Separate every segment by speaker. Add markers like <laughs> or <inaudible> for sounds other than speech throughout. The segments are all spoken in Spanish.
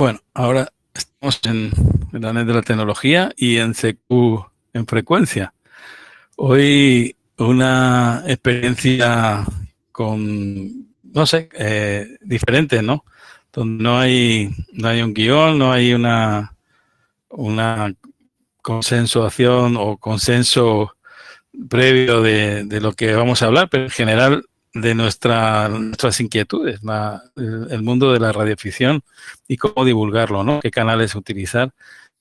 Speaker 1: Bueno, ahora estamos en la net de la tecnología y en CQ en frecuencia. Hoy una experiencia con, no sé, eh, diferente, ¿no? Donde no hay, no hay un guion, no hay una, una consensuación o consenso previo de, de, lo que vamos a hablar, pero en general de nuestra, nuestras inquietudes, el, mundo de la radioficción y cómo divulgarlo, ¿no? Qué canales utilizar.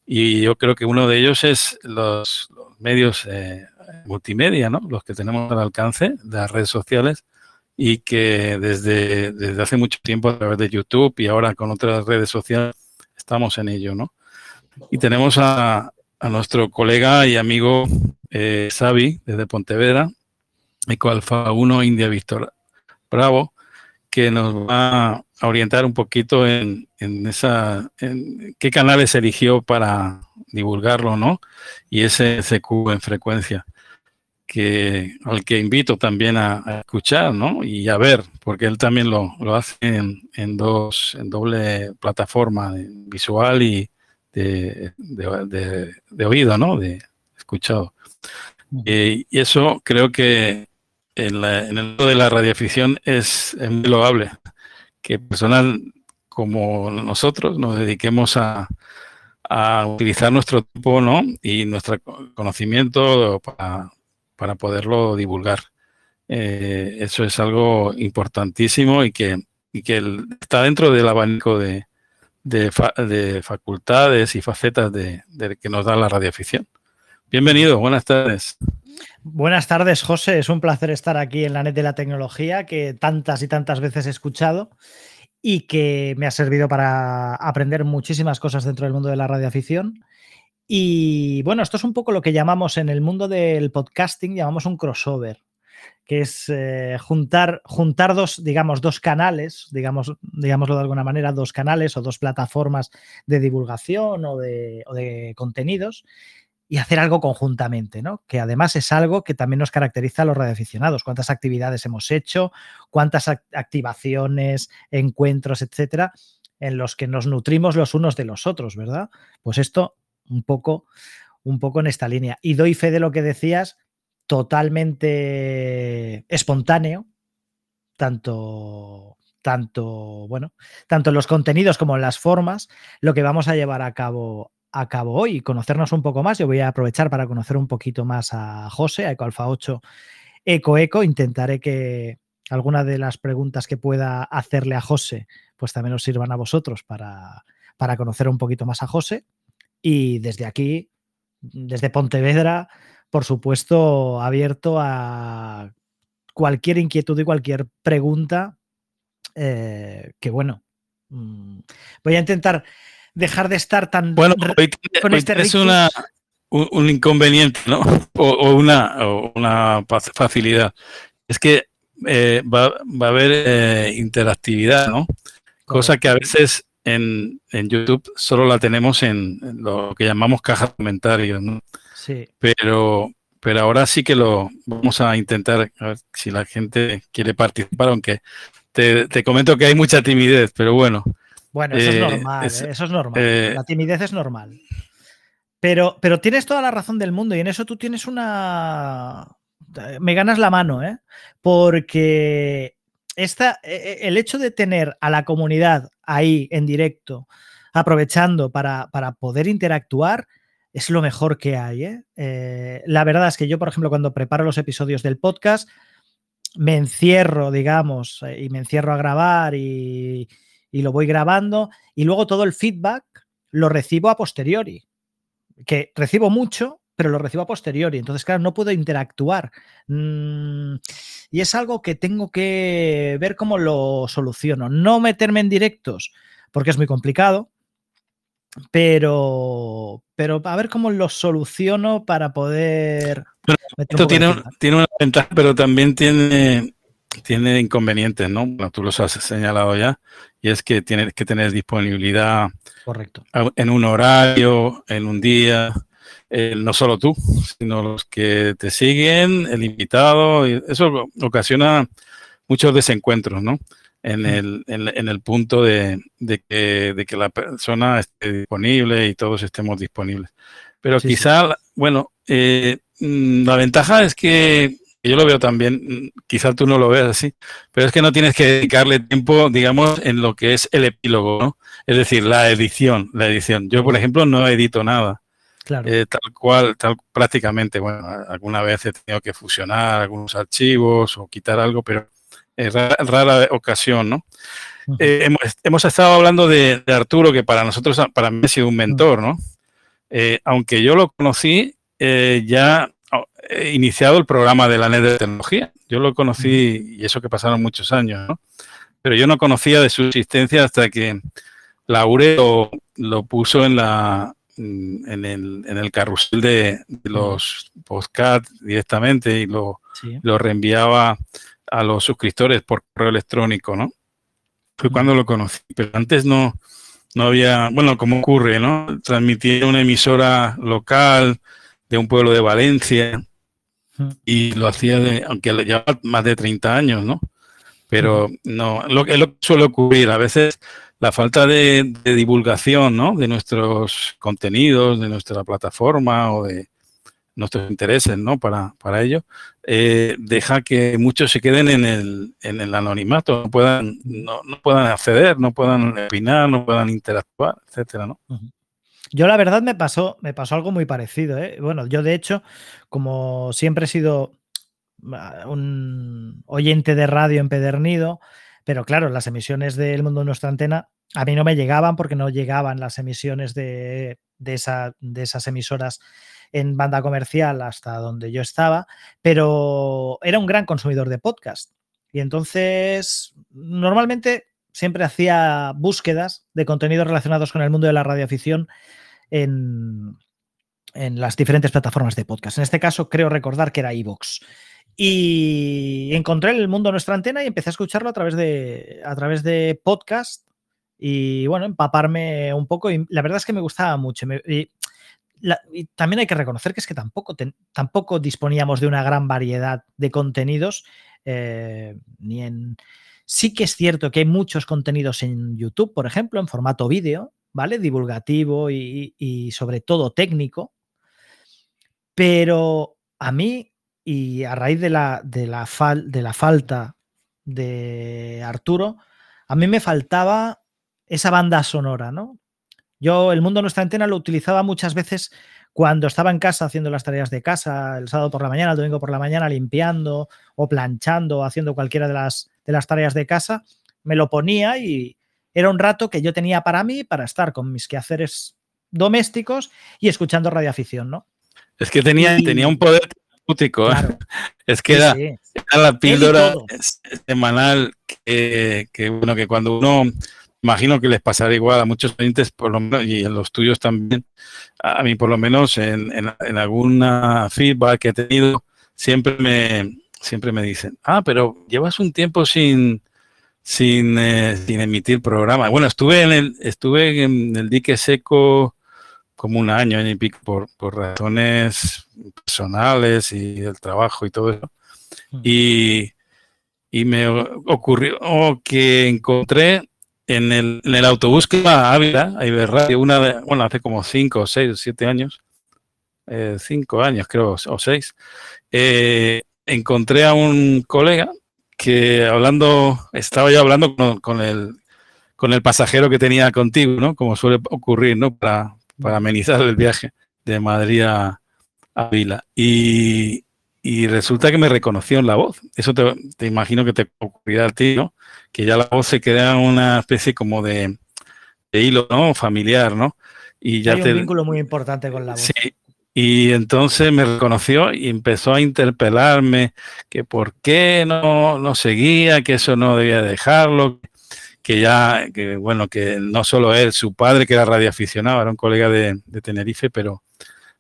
Speaker 1: Y yo creo que uno de ellos es los, medios eh, multimedia, ¿no? Los que tenemos al alcance, las redes sociales, y que desde, desde hace mucho tiempo a través de YouTube y ahora con otras redes sociales estamos en ello, ¿no? Y tenemos a, nuestro colega y amigo eh, Xavi desde Pontevedra, Eco Alfa 1 India Víctor Bravo, que nos va a orientar un poquito en, esa, en qué canales eligió para divulgarlo, ¿no? Y ese SQ en frecuencia, que al que invito también a, escuchar, ¿no? Y a ver, porque él también lo, hace en, dos, en doble plataforma, visual y de, de, oído, ¿no? De escuchado. Eh, y eso creo que en, el mundo de la radioficción es, muy loable que personas como nosotros nos dediquemos a, utilizar nuestro tiempo ¿no? y nuestro conocimiento para, poderlo divulgar. Eh, eso es algo importantísimo y que, está dentro del abanico de, de, facultades y facetas de, que nos da la radioficción. Bienvenido, buenas tardes.
Speaker 2: Buenas tardes, José. Es un placer estar aquí en la net de la tecnología que tantas y tantas veces he escuchado y que me ha servido para aprender muchísimas cosas dentro del mundo de la radioafición. Y bueno, esto es un poco lo que llamamos en el mundo del podcasting, llamamos un crossover, que es eh, juntar, juntar dos, digamos, dos canales, digamos, digámoslo de alguna manera, dos canales o dos plataformas de divulgación o de, o de contenidos y hacer algo conjuntamente, ¿no? Que además es algo que también nos caracteriza a los radioaficionados. Cuántas actividades hemos hecho, cuántas activaciones, encuentros, etcétera, en los que nos nutrimos los unos de los otros, ¿verdad? Pues esto un poco, un poco en esta línea. Y doy fe de lo que decías, totalmente espontáneo, tanto tanto, bueno, tanto en los contenidos como en las formas, lo que vamos a llevar a cabo acabo hoy, conocernos un poco más. Yo voy a aprovechar para conocer un poquito más a José, a EcoAlfa 8 Eco Eco. Intentaré que alguna de las preguntas que pueda hacerle a José, pues también os sirvan a vosotros para, para conocer un poquito más a José. Y desde aquí, desde Pontevedra, por supuesto, abierto a cualquier inquietud y cualquier pregunta eh, que, bueno, mm, voy a intentar dejar de estar tan
Speaker 1: bueno con este es una un, inconveniente no <laughs> o, una una facilidad. Es que eh, va, va, a haber eh, interactividad no cosa que a veces en, en, YouTube solo la tenemos en, lo que llamamos caja de comentarios no sí. Pero pero ahora sí que lo vamos a intentar a ver si la gente quiere participar aunque te, te comento que hay mucha timidez pero bueno
Speaker 2: bueno, eso es eh, normal, ¿eh? eso es normal. Eh, la timidez es normal. Pero, pero tienes toda la razón del mundo y en eso tú tienes una... Me ganas la mano, ¿eh? Porque esta, el hecho de tener a la comunidad ahí en directo, aprovechando para, para poder interactuar, es lo mejor que hay. ¿eh? la verdad es que yo, por ejemplo, cuando preparo los episodios del podcast, me encierro, digamos, y me encierro a grabar y, y lo voy grabando y luego todo el feedback lo recibo a posteriori, que recibo mucho, pero lo recibo a posteriori. Entonces, claro, no puedo interactuar. Mm, y es algo que tengo que ver cómo lo soluciono. No meterme en directos, porque es muy complicado, pero, pero a ver cómo lo soluciono para poder...
Speaker 1: esto tiene, tiene una ventaja, pero también tiene tiene inconvenientes, ¿no? Bueno, tú los has señalado ya, y es que tienes que tener disponibilidad
Speaker 2: Correcto.
Speaker 1: en un horario, en un día, eh, no solo tú, sino los que te siguen, el invitado, y eso ocasiona muchos desencuentros, ¿no? en el, en, el punto de, que, de, que, la persona esté disponible y todos estemos disponibles. Pero quizá, bueno, eh, mm, la ventaja es que yo lo veo también, mm, quizá tú no lo veas así, pero es que no tienes que dedicarle tiempo, digamos, en lo que es el epílogo, ¿no? Es decir, la edición, la edición. Yo, por ejemplo, no edito nada. Eh, tal cual, tal prácticamente, bueno, alguna vez he tenido que fusionar algunos archivos o quitar algo, pero es rara, ocasión, ¿no? Eh, hemos, estado hablando de, Arturo, que para nosotros, para mí ha sido un mentor, ¿no? Eh, aunque yo lo conocí ya iniciado el programa de la NET de tecnología. Yo lo conocí, y eso que pasaron muchos años, ¿no? Pero yo no conocía de su existencia hasta que Laure lo puso en la, Mm, en el, en el carrusel de, los podcasts directamente y lo, lo, reenviaba a los suscriptores por correo electrónico, ¿no? Fue cuando lo conocí, pero antes no, no había, bueno, como ocurre, ¿no? Transmitía una emisora local de un pueblo de Valencia y lo hacía, de, aunque llevaba más de 30 años, ¿no? Pero no, lo, es lo que suele ocurrir. A veces la falta de, divulgación ¿no? de nuestros contenidos, de nuestra plataforma o de nuestros intereses ¿no? para, para ello, eh, deja que muchos se queden en el, en el anonimato, no puedan, no, puedan acceder, no puedan opinar, no puedan interactuar, etcétera, ¿no?
Speaker 2: Yo la verdad me pasó, me pasó algo muy parecido. ¿eh? Bueno, yo de hecho, como siempre he sido ah, un oyente de radio empedernido, pero claro, las emisiones del mundo de nuestra antena a mí no me llegaban porque no llegaban las emisiones de, esa, de esas emisoras en banda comercial hasta donde yo estaba, pero era un gran consumidor de podcast. Y entonces, normalmente siempre hacía búsquedas de contenidos relacionados con el mundo de la radioafición en, en las diferentes plataformas de podcast. En este caso, creo recordar que era iVoox. Y encontré el mundo nuestra antena y empecé a escucharlo a través de, a través de podcast y bueno, empaparme un poco. Y la verdad es que me gustaba mucho. y, también hay que reconocer que es que tampoco, tampoco disponíamos de una gran variedad de contenidos, eh, ni en... Sí que es cierto que hay muchos contenidos en YouTube, por ejemplo, en formato vídeo, ¿vale? Divulgativo y, sobre todo técnico. Pero a mí y a raíz de la, de la, de la falta de Arturo, a mí me faltaba esa banda sonora, ¿no? Yo el mundo nuestra antena lo utilizaba muchas veces cuando estaba en casa haciendo las tareas de casa, el sábado por la mañana, el domingo por la mañana, limpiando o planchando, haciendo cualquiera de las, de las tareas de casa, me lo ponía y era un rato que yo tenía para mí, para estar con mis quehaceres domésticos y escuchando radioafición, ¿no?
Speaker 1: Es que tenía, tenía un poder ¿eh? <laughs> Es que era, la píldora semanal que, bueno, que cuando uno, imagino que les pasará igual a muchos clientes, por lo menos, y en los tuyos también, a mí por lo menos en, en, alguna feedback que he tenido, siempre me, siempre me dicen, ah, pero llevas un tiempo sin, sin, eh, sin emitir programa. Bueno, estuve en el, estuve en el dique seco como un año, año y pico, por, por razones personales y del trabajo y todo eso. Mm. Y, y me ocurrió que encontré en el, en el autobús que iba a Ávila, a Iberradio, una bueno, hace como cinco, seis o siete años, eh, cinco años creo, o seis, eh, encontré a un colega que hablando, estaba yo hablando con, con, el, con el pasajero que tenía contigo, ¿no? Como suele ocurrir, ¿no? Para, para amenizar el viaje de Madrid a, Vila. Y, resulta que me reconoció en la voz. Eso te, imagino que te ocurrirá a ti, ¿no? Que ya la voz se queda una especie como de, hilo, ¿no? Familiar, ¿no?
Speaker 2: Y ya Hay un vínculo muy importante con la voz.
Speaker 1: Sí. Y entonces me reconoció y empezó a interpelarme que por qué no, no seguía, que eso no debía dejarlo, que ya, que bueno, que no solo él, su padre que era radioaficionado, era un colega de, Tenerife, pero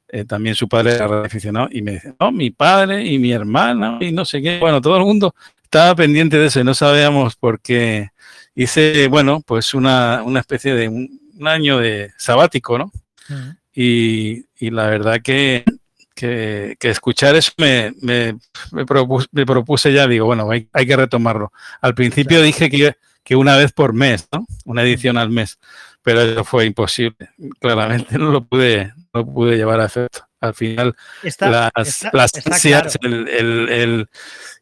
Speaker 1: eh, también su padre era radioaficionado y me dice, no, mi padre y mi hermana y no sé qué, bueno, todo el mundo estaba pendiente de eso y no sabíamos por qué. Hice, bueno, pues una, una especie de un, año de sabático, ¿no? Y, y, la verdad que, que, escuchar eso me, me, propuse, me, propuse, ya, digo, bueno, hay, hay que retomarlo. Al principio dije que que una vez por mes, ¿no? Una edición al mes. Pero eso fue imposible. Claramente <laughs> no lo pude, no pude llevar a efecto. Al final, las, las ansias,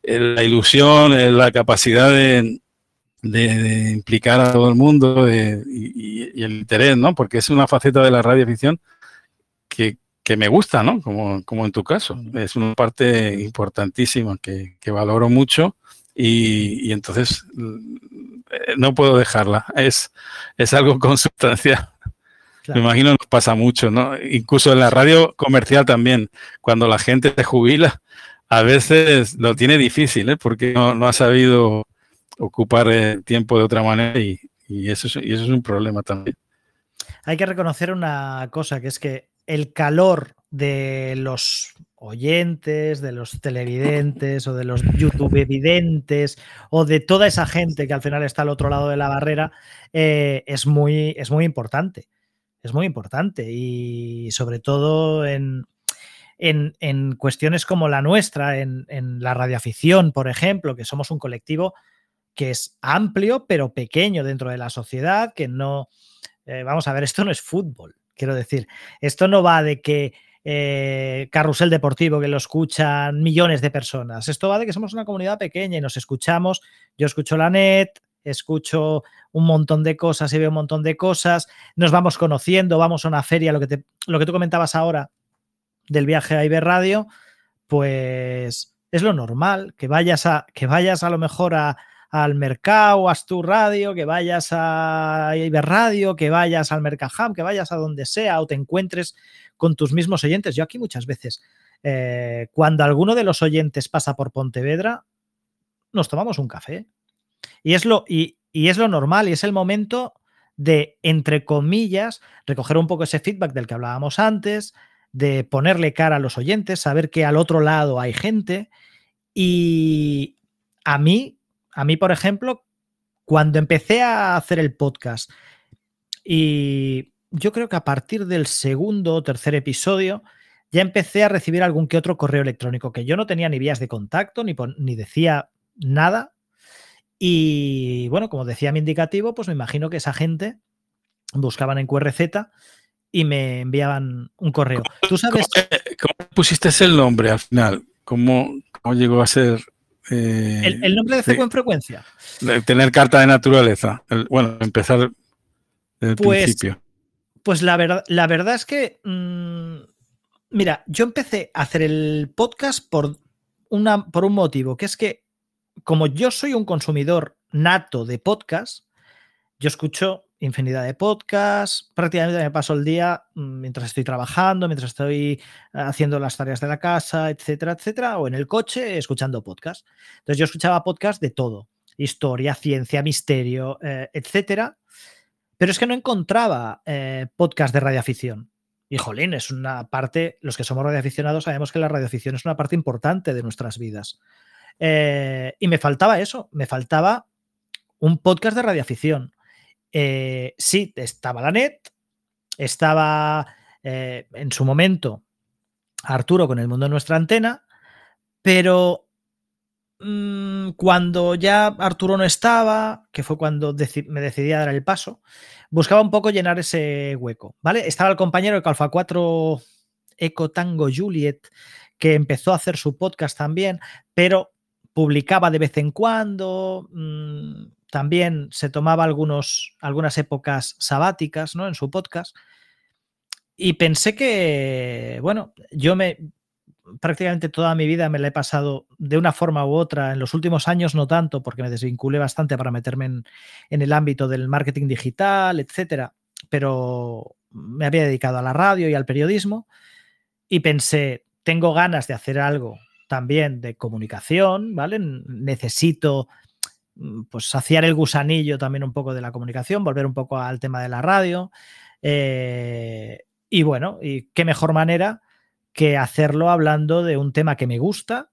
Speaker 1: la ilusión, la capacidad de, de, implicar a todo el mundo y, el interés, ¿no? Porque es una faceta de la radioficción que, me gusta, ¿no? Como, como, en tu caso. Es una parte importantísima que, que valoro mucho y, y, entonces eh, no puedo dejarla. Es, es algo <laughs> consustancial. Me imagino nos pasa mucho, ¿no? Incluso en la radio comercial también, cuando la gente se jubila, a veces lo tiene difícil, ¿eh? Porque no, no ha sabido ocupar el tiempo de otra manera y, eso es, y eso es un problema también.
Speaker 2: Hay que reconocer una cosa, que es que el calor de los oyentes, de los televidentes o de los YouTube evidentes o de toda esa gente que al final está al otro lado de la barrera eh, es, muy, es muy importante. Es muy importante y sobre todo en, en, cuestiones como la nuestra, en, en la radioafición, por ejemplo, que somos un colectivo que es amplio pero pequeño dentro de la sociedad, que no... Eh, vamos a ver, esto no es fútbol, quiero decir. Esto no va de que eh, carrusel deportivo que lo escuchan millones de personas. Esto va de que somos una comunidad pequeña y nos escuchamos. Yo escucho la net, escucho un montón de cosas y veo un montón de cosas. Nos vamos conociendo, vamos a una feria, lo que, lo que tú comentabas ahora del viaje a Iber Radio, pues es lo normal, que vayas a, que vayas a lo mejor a, al mercado, a tu radio, que vayas a Radio, que vayas al Mercaham, que vayas a donde sea o te encuentres con tus mismos oyentes. Yo aquí muchas veces, eh, cuando alguno de los oyentes pasa por Pontevedra, nos tomamos un café. Y es lo, y, y es lo normal y es el momento de, entre comillas, recoger un poco ese feedback del que hablábamos antes, de ponerle cara a los oyentes, saber que al otro lado hay gente. Y a mí a mí, por ejemplo, cuando empecé a hacer el podcast y yo creo que a partir del segundo o tercer episodio ya empecé a recibir algún que otro correo electrónico que yo no tenía ni vías de contacto ni, ni decía nada. Y bueno, como decía mi indicativo, pues me imagino que esa gente buscaban en QRZ y me enviaban un correo. ¿Tú sabes?
Speaker 1: ¿Cómo, pusiste el nombre al final? ¿Cómo, cómo llegó a ser
Speaker 2: el, nombre de en frecuencia.
Speaker 1: tener carta de naturaleza. bueno, empezar desde el pues, principio.
Speaker 2: Pues la verdad, la verdad es que. Mm, mira, yo empecé a hacer el podcast por, una, por un motivo, que es que, como yo soy un consumidor nato de podcast, yo escucho infinidad de podcasts, prácticamente me paso el día mm, mientras estoy trabajando, mientras estoy haciendo las tareas de la casa, etcétera, etcétera, o en el coche escuchando podcasts. Entonces yo escuchaba podcasts de todo, historia, ciencia, misterio, eh, etcétera, pero es que no encontraba eh, podcast de radioafición. Y jolín, es una parte, los que somos radioaficionados sabemos que la radioafición es una parte importante de nuestras vidas. Eh, y me faltaba eso, me faltaba un podcast de radioafición eh, sí, estaba la net, estaba eh, en su momento Arturo con el mundo de nuestra antena, pero mm, cuando ya Arturo no estaba, que fue cuando me decidí a dar el paso, buscaba un poco llenar ese hueco, ¿vale? Estaba el compañero de Alfa 4 Eco Tango Juliet, que empezó a hacer su podcast también, pero publicaba de vez en cuando, mm, también se tomaba algunos, algunas épocas sabáticas ¿no? en su podcast. Y pensé que, bueno, yo me prácticamente toda mi vida me la he pasado de una forma u otra, en los últimos años no tanto, porque me desvinculé bastante para meterme en, en el ámbito del marketing digital, etcétera, pero me había dedicado a la radio y al periodismo y pensé, tengo ganas de hacer algo también de comunicación, ¿vale? Necesito pues saciar el gusanillo también un poco de la comunicación, volver un poco al tema de la radio. Eh, y bueno, y qué mejor manera que hacerlo hablando de un tema que me gusta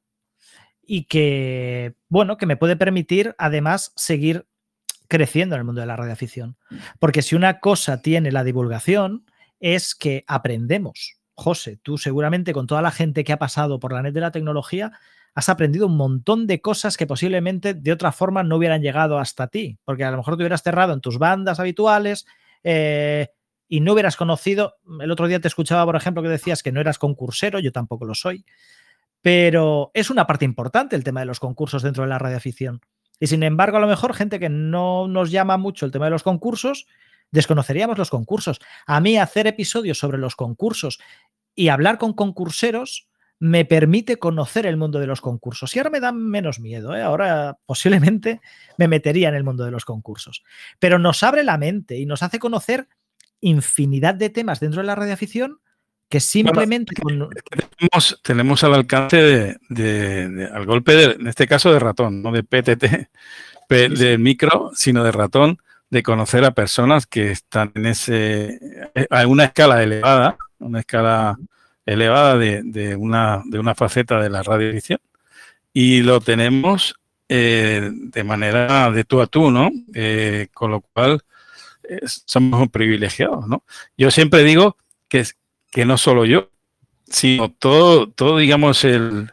Speaker 2: y que, bueno, que me puede permitir además seguir creciendo en el mundo de la radioafición. Porque si una cosa tiene la divulgación es que aprendemos. José, tú seguramente con toda la gente que ha pasado por la net de la tecnología, has aprendido un montón de cosas que posiblemente de otra forma no hubieran llegado hasta ti, porque a lo mejor te hubieras cerrado en tus bandas habituales eh, y no hubieras conocido, el otro día te escuchaba, por ejemplo, que decías que no eras concursero, yo tampoco lo soy, pero es una parte importante el tema de los concursos dentro de la radioafición. Y sin embargo, a lo mejor gente que no nos llama mucho el tema de los concursos, desconoceríamos los concursos. A mí hacer episodios sobre los concursos y hablar con concurseros me permite conocer el mundo de los concursos. Y ahora me da menos miedo, ¿eh? ahora posiblemente <laughs> me metería en el mundo de los concursos. Pero nos abre la mente y nos hace conocer infinidad de temas dentro de la radioafición que simplemente...
Speaker 1: tenemos, tenemos, al alcance de, al golpe, de, en este caso de ratón, no de PTT, <laughs> de micro, sino de ratón, de conocer a personas que están en ese, eh, a una escala elevada, una escala elevada de, una, de una faceta de la radioedición y lo tenemos eh, de manera de tú a tú, ¿no? Eh, con lo cual somos privilegiados, ¿no? Yo siempre digo que, que no solo yo, sino todo, todo digamos, el,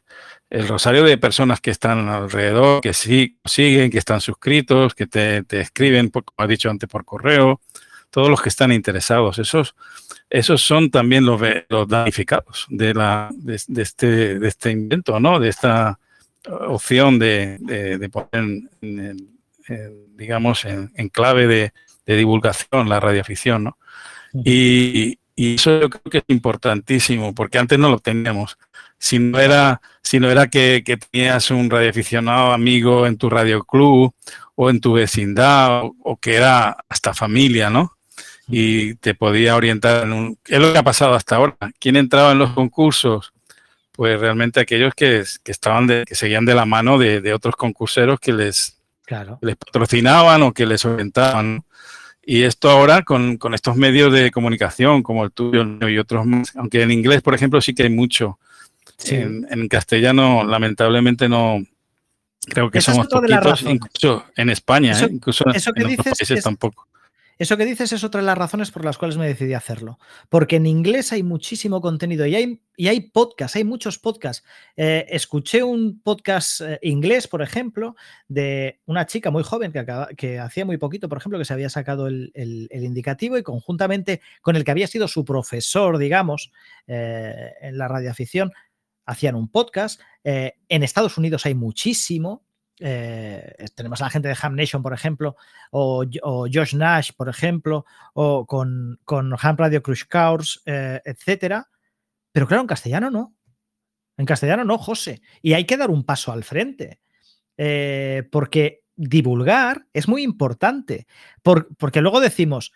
Speaker 1: el rosario de personas que están alrededor, que sí, siguen, que están suscritos, que te, escriben, como has dicho antes, por correo, todos los que están interesados. Esos, esos son también los, los damnificados de, la, de, este, de este invento, ¿no? De esta opción de, de, poner, en, digamos, en, clave de, divulgación la radioafición, ¿no? Y, y eso yo creo que es importantísimo, porque antes no lo teníamos si no era, si no era que, tenías un radioaficionado amigo en tu radio club o en tu vecindad o, que era hasta familia, ¿no? Y te podía orientar en un... ¿Qué es lo que ha pasado hasta ahora? ¿Quién entraba en los concursos? Pues realmente aquellos que, estaban de, que seguían de la mano de, otros concurseros que les, les patrocinaban o que les orientaban. Y esto ahora con, con, estos medios de comunicación como el tuyo y otros más, aunque en inglés, por ejemplo, sí que hay mucho, en, castellano, lamentablemente, no. Creo que somos poquitos, incluso en España, ¿eh? incluso en otros países tampoco.
Speaker 2: Eso que dices es otra de las razones por las cuales me decidí hacerlo. Porque en inglés hay muchísimo contenido y hay, y hay podcasts, hay muchos podcasts. Eh, escuché un podcast eh, inglés, por ejemplo, de una chica muy joven que, hacía muy poquito, por ejemplo, que se había sacado el, indicativo y conjuntamente con el que había sido su profesor, digamos, en la radioafición, hacían un podcast. Eh, en Estados Unidos hay muchísimo. Eh, tenemos a la gente de Ham Nation, por ejemplo, o, Josh Nash, por ejemplo, o con, con Ham Radio Crush Course, eh, etcétera. Pero claro, en castellano no. En castellano no, José. Y hay que dar un paso al frente. porque divulgar es muy importante. porque luego decimos.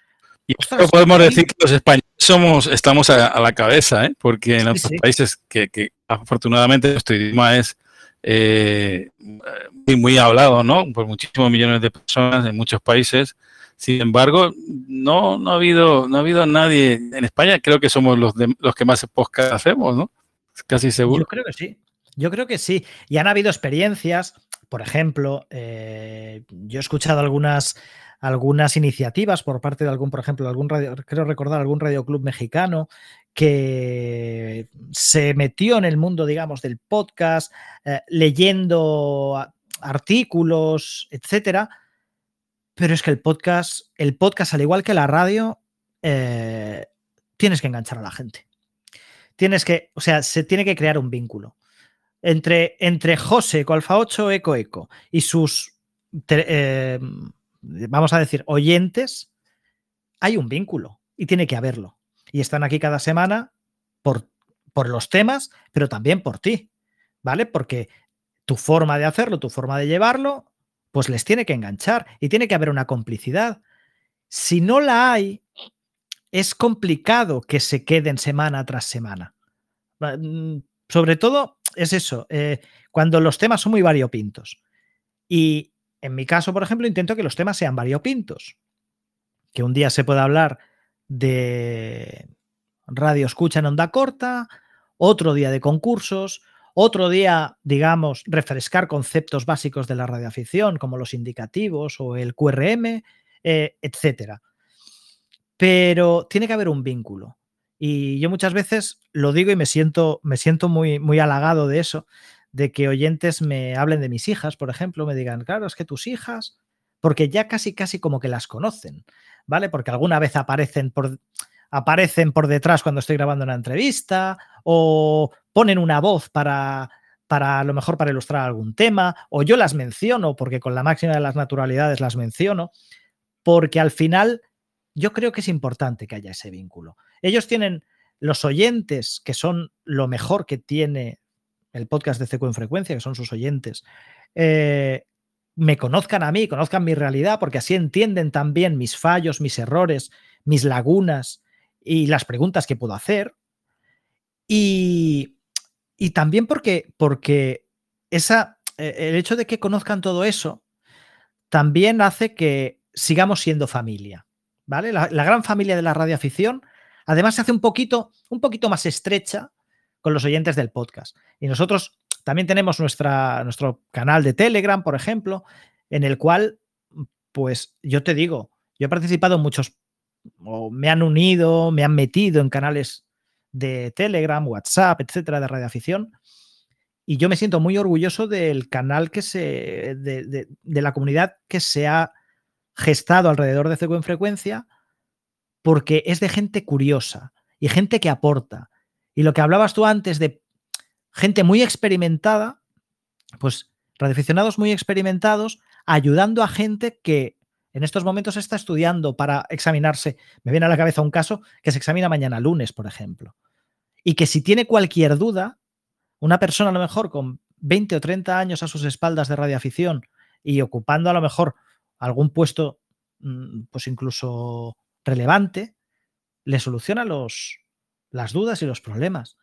Speaker 1: Y esto podemos decir que los españoles somos, estamos a, la cabeza, ¿eh? porque en otros países que, afortunadamente nuestro idioma es eh, muy, muy hablado, ¿no? Por muchísimos millones de personas en muchos países. Sin embargo, no, no ha habido, no ha habido nadie en España. Creo que somos los, los que más podcast hacemos, ¿no? Casi seguro.
Speaker 2: Yo creo que sí. Yo creo que sí. Y han habido experiencias. Por ejemplo, eh, yo he escuchado algunas algunas iniciativas por parte de algún, por ejemplo, algún radio, creo recordar algún radioclub mexicano que se metió en el mundo, digamos, del podcast, eh, leyendo artículos, etcétera. Pero es que el podcast, el podcast, al igual que la radio, eh, tienes que enganchar a la gente. Tienes que, o sea, se tiene que crear un vínculo. Entre, entre José, Alfa 8, Eco Eco y sus eh, vamos a decir, oyentes, hay un vínculo y tiene que haberlo. Y están aquí cada semana por, por los temas, pero también por ti, ¿vale? Porque tu forma de hacerlo, tu forma de llevarlo, pues les tiene que enganchar y tiene que haber una complicidad. Si no la hay, es complicado que se queden semana tras semana. Mm, sobre todo es eso, eh, cuando los temas son muy variopintos. Y, en mi caso, por ejemplo, intento que los temas sean variopintos. Que un día se pueda hablar de radio escucha en onda corta, otro día de concursos, otro día, digamos, refrescar conceptos básicos de la radioafición, como los indicativos o el QRM, eh, etcétera. Pero tiene que haber un vínculo. Y yo muchas veces lo digo y me siento, me siento muy, muy halagado de eso, de que oyentes me hablen de mis hijas, por ejemplo, me digan, claro, es que tus hijas, porque ya casi, casi como que las conocen, ¿vale? Porque alguna vez aparecen por, aparecen por detrás cuando estoy grabando una entrevista o ponen una voz para, para a lo mejor para ilustrar algún tema, o yo las menciono porque con la máxima de las naturalidades las menciono, porque al final yo creo que es importante que haya ese vínculo. Ellos tienen los oyentes, que son lo mejor que tiene el podcast de CQ en frecuencia, que son sus oyentes, eh, me conozcan a mí, conozcan mi realidad, porque así entienden también mis fallos, mis errores, mis lagunas y las preguntas que puedo hacer. Y, y también porque, porque esa, e, el hecho de que conozcan todo eso también hace que sigamos siendo familia. ¿Vale? La, la gran familia de la radioafición además se hace un poquito, un poquito más estrecha con los oyentes del podcast. Y nosotros también tenemos nuestra, nuestro canal de Telegram, por ejemplo, en el cual, pues yo te digo, yo he participado en muchos, o me han unido, me han metido en canales de Telegram, WhatsApp, etcétera, de radioafición. Y yo me siento muy orgulloso del canal que se. de, la comunidad que se ha gestado alrededor de CQ en frecuencia, porque es de gente curiosa y gente que aporta. Y lo que hablabas tú antes de gente muy experimentada, pues radioaficionados muy experimentados, ayudando a gente que en estos momentos está estudiando para examinarse. Me viene a la cabeza un caso que se examina mañana lunes, por ejemplo. Y que si tiene cualquier duda, una persona a lo mejor con 20 o 30 años a sus espaldas de radioafición y ocupando a lo mejor algún puesto, mm, pues incluso relevante, le soluciona los, las dudas y los problemas.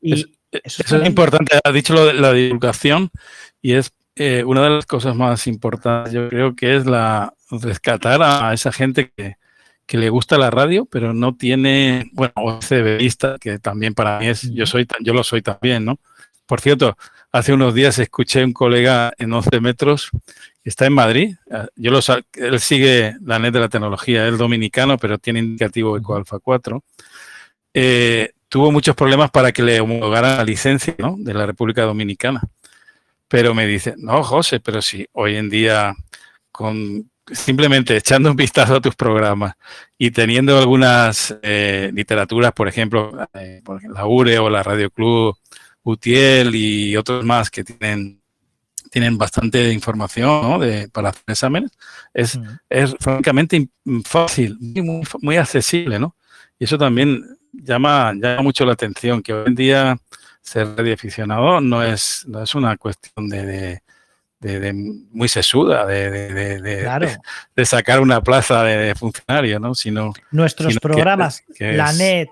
Speaker 1: Y eso, es, importante. Ha dicho lo de la divulgación y es eh, una de las cosas más importantes, yo creo que es la rescatar a esa gente que, que le gusta la radio, pero no tiene, bueno, o CBista, que también para mí es, yo soy, yo lo soy también, ¿no? Por cierto, hace unos días escuché a un colega en 11 metros, que está en Madrid, ah, yo lo, él sigue la net de la tecnología, es dominicano, pero tiene indicativo Eco Alfa 4, eh, tuvo muchos problemas para que le homologara la licencia ¿no? de la República Dominicana. Pero me dice, no, José, pero si hoy en día con simplemente echando un vistazo a tus programas y teniendo algunas eh, literaturas, por ejemplo, eh, la URE o la Radio Club UTIEL y otros más que tienen, tienen bastante información de, para hacer exámenes, es, es francamente fácil, muy, muy, accesible, ¿no? Y eso también llama, llama mucho la atención, que hoy en día ser radioaficionado no es, no es una cuestión de de, muy sesuda, de, <laughs> de, sacar una plaza de, funcionario, ¿no? Sino,
Speaker 2: Nuestros programas, la NET,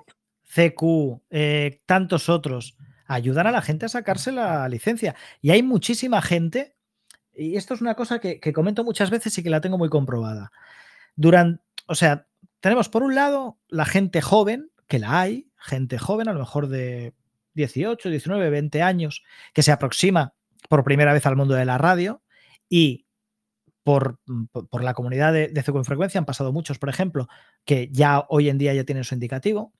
Speaker 2: CQ, eh, tantos otros, ayudan a la gente a sacarse la licencia. Y hay muchísima gente, y esto es una cosa que, comento muchas veces y que la tengo muy comprobada. Durante, o sea, tenemos por un lado la gente joven, que la hay, gente joven, a lo mejor de 18, 19, 20 años, que se aproxima por primera vez al mundo de la radio y por, por la comunidad de, de en Frecuencia han pasado muchos, por ejemplo, que ya hoy en día ya tienen su indicativo,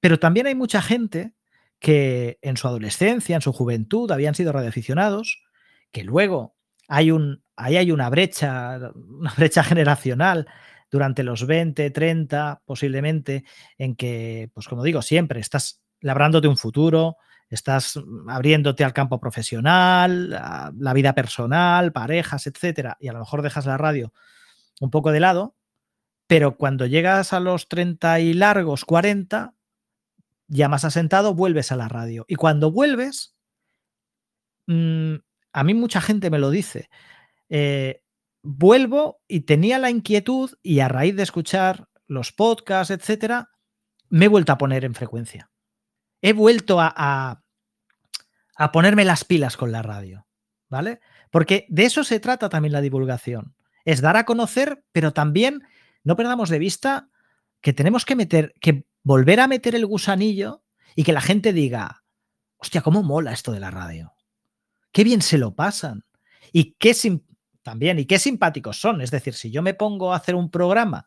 Speaker 2: pero también hay mucha gente que en su adolescencia, en su juventud, habían sido radioaficionados, que luego hay un, ahí hay una brecha, una brecha generacional durante los 20, 30, posiblemente, en que, pues como digo, siempre estás labrándote un futuro, estás abriéndote al campo profesional, la vida personal, parejas, etcétera, y a lo mejor dejas la radio un poco de lado, pero cuando llegas a los 30 y largos, 40, ya más asentado, vuelves a la radio. Y cuando vuelves, mm, a mí mucha gente me lo dice, eh, vuelvo y tenía la inquietud y a raíz de escuchar los podcasts, etcétera, me he vuelto a poner en frecuencia he vuelto a, ponerme las pilas con la radio, ¿vale? Porque de eso se trata también la divulgación. Es dar a conocer, pero también no perdamos de vista que tenemos que meter, que volver a meter el gusanillo y que la gente diga, hostia, cómo mola esto de la radio. Qué bien se lo pasan. Y qué también, y qué simpáticos son. Es decir, si yo me pongo a hacer un programa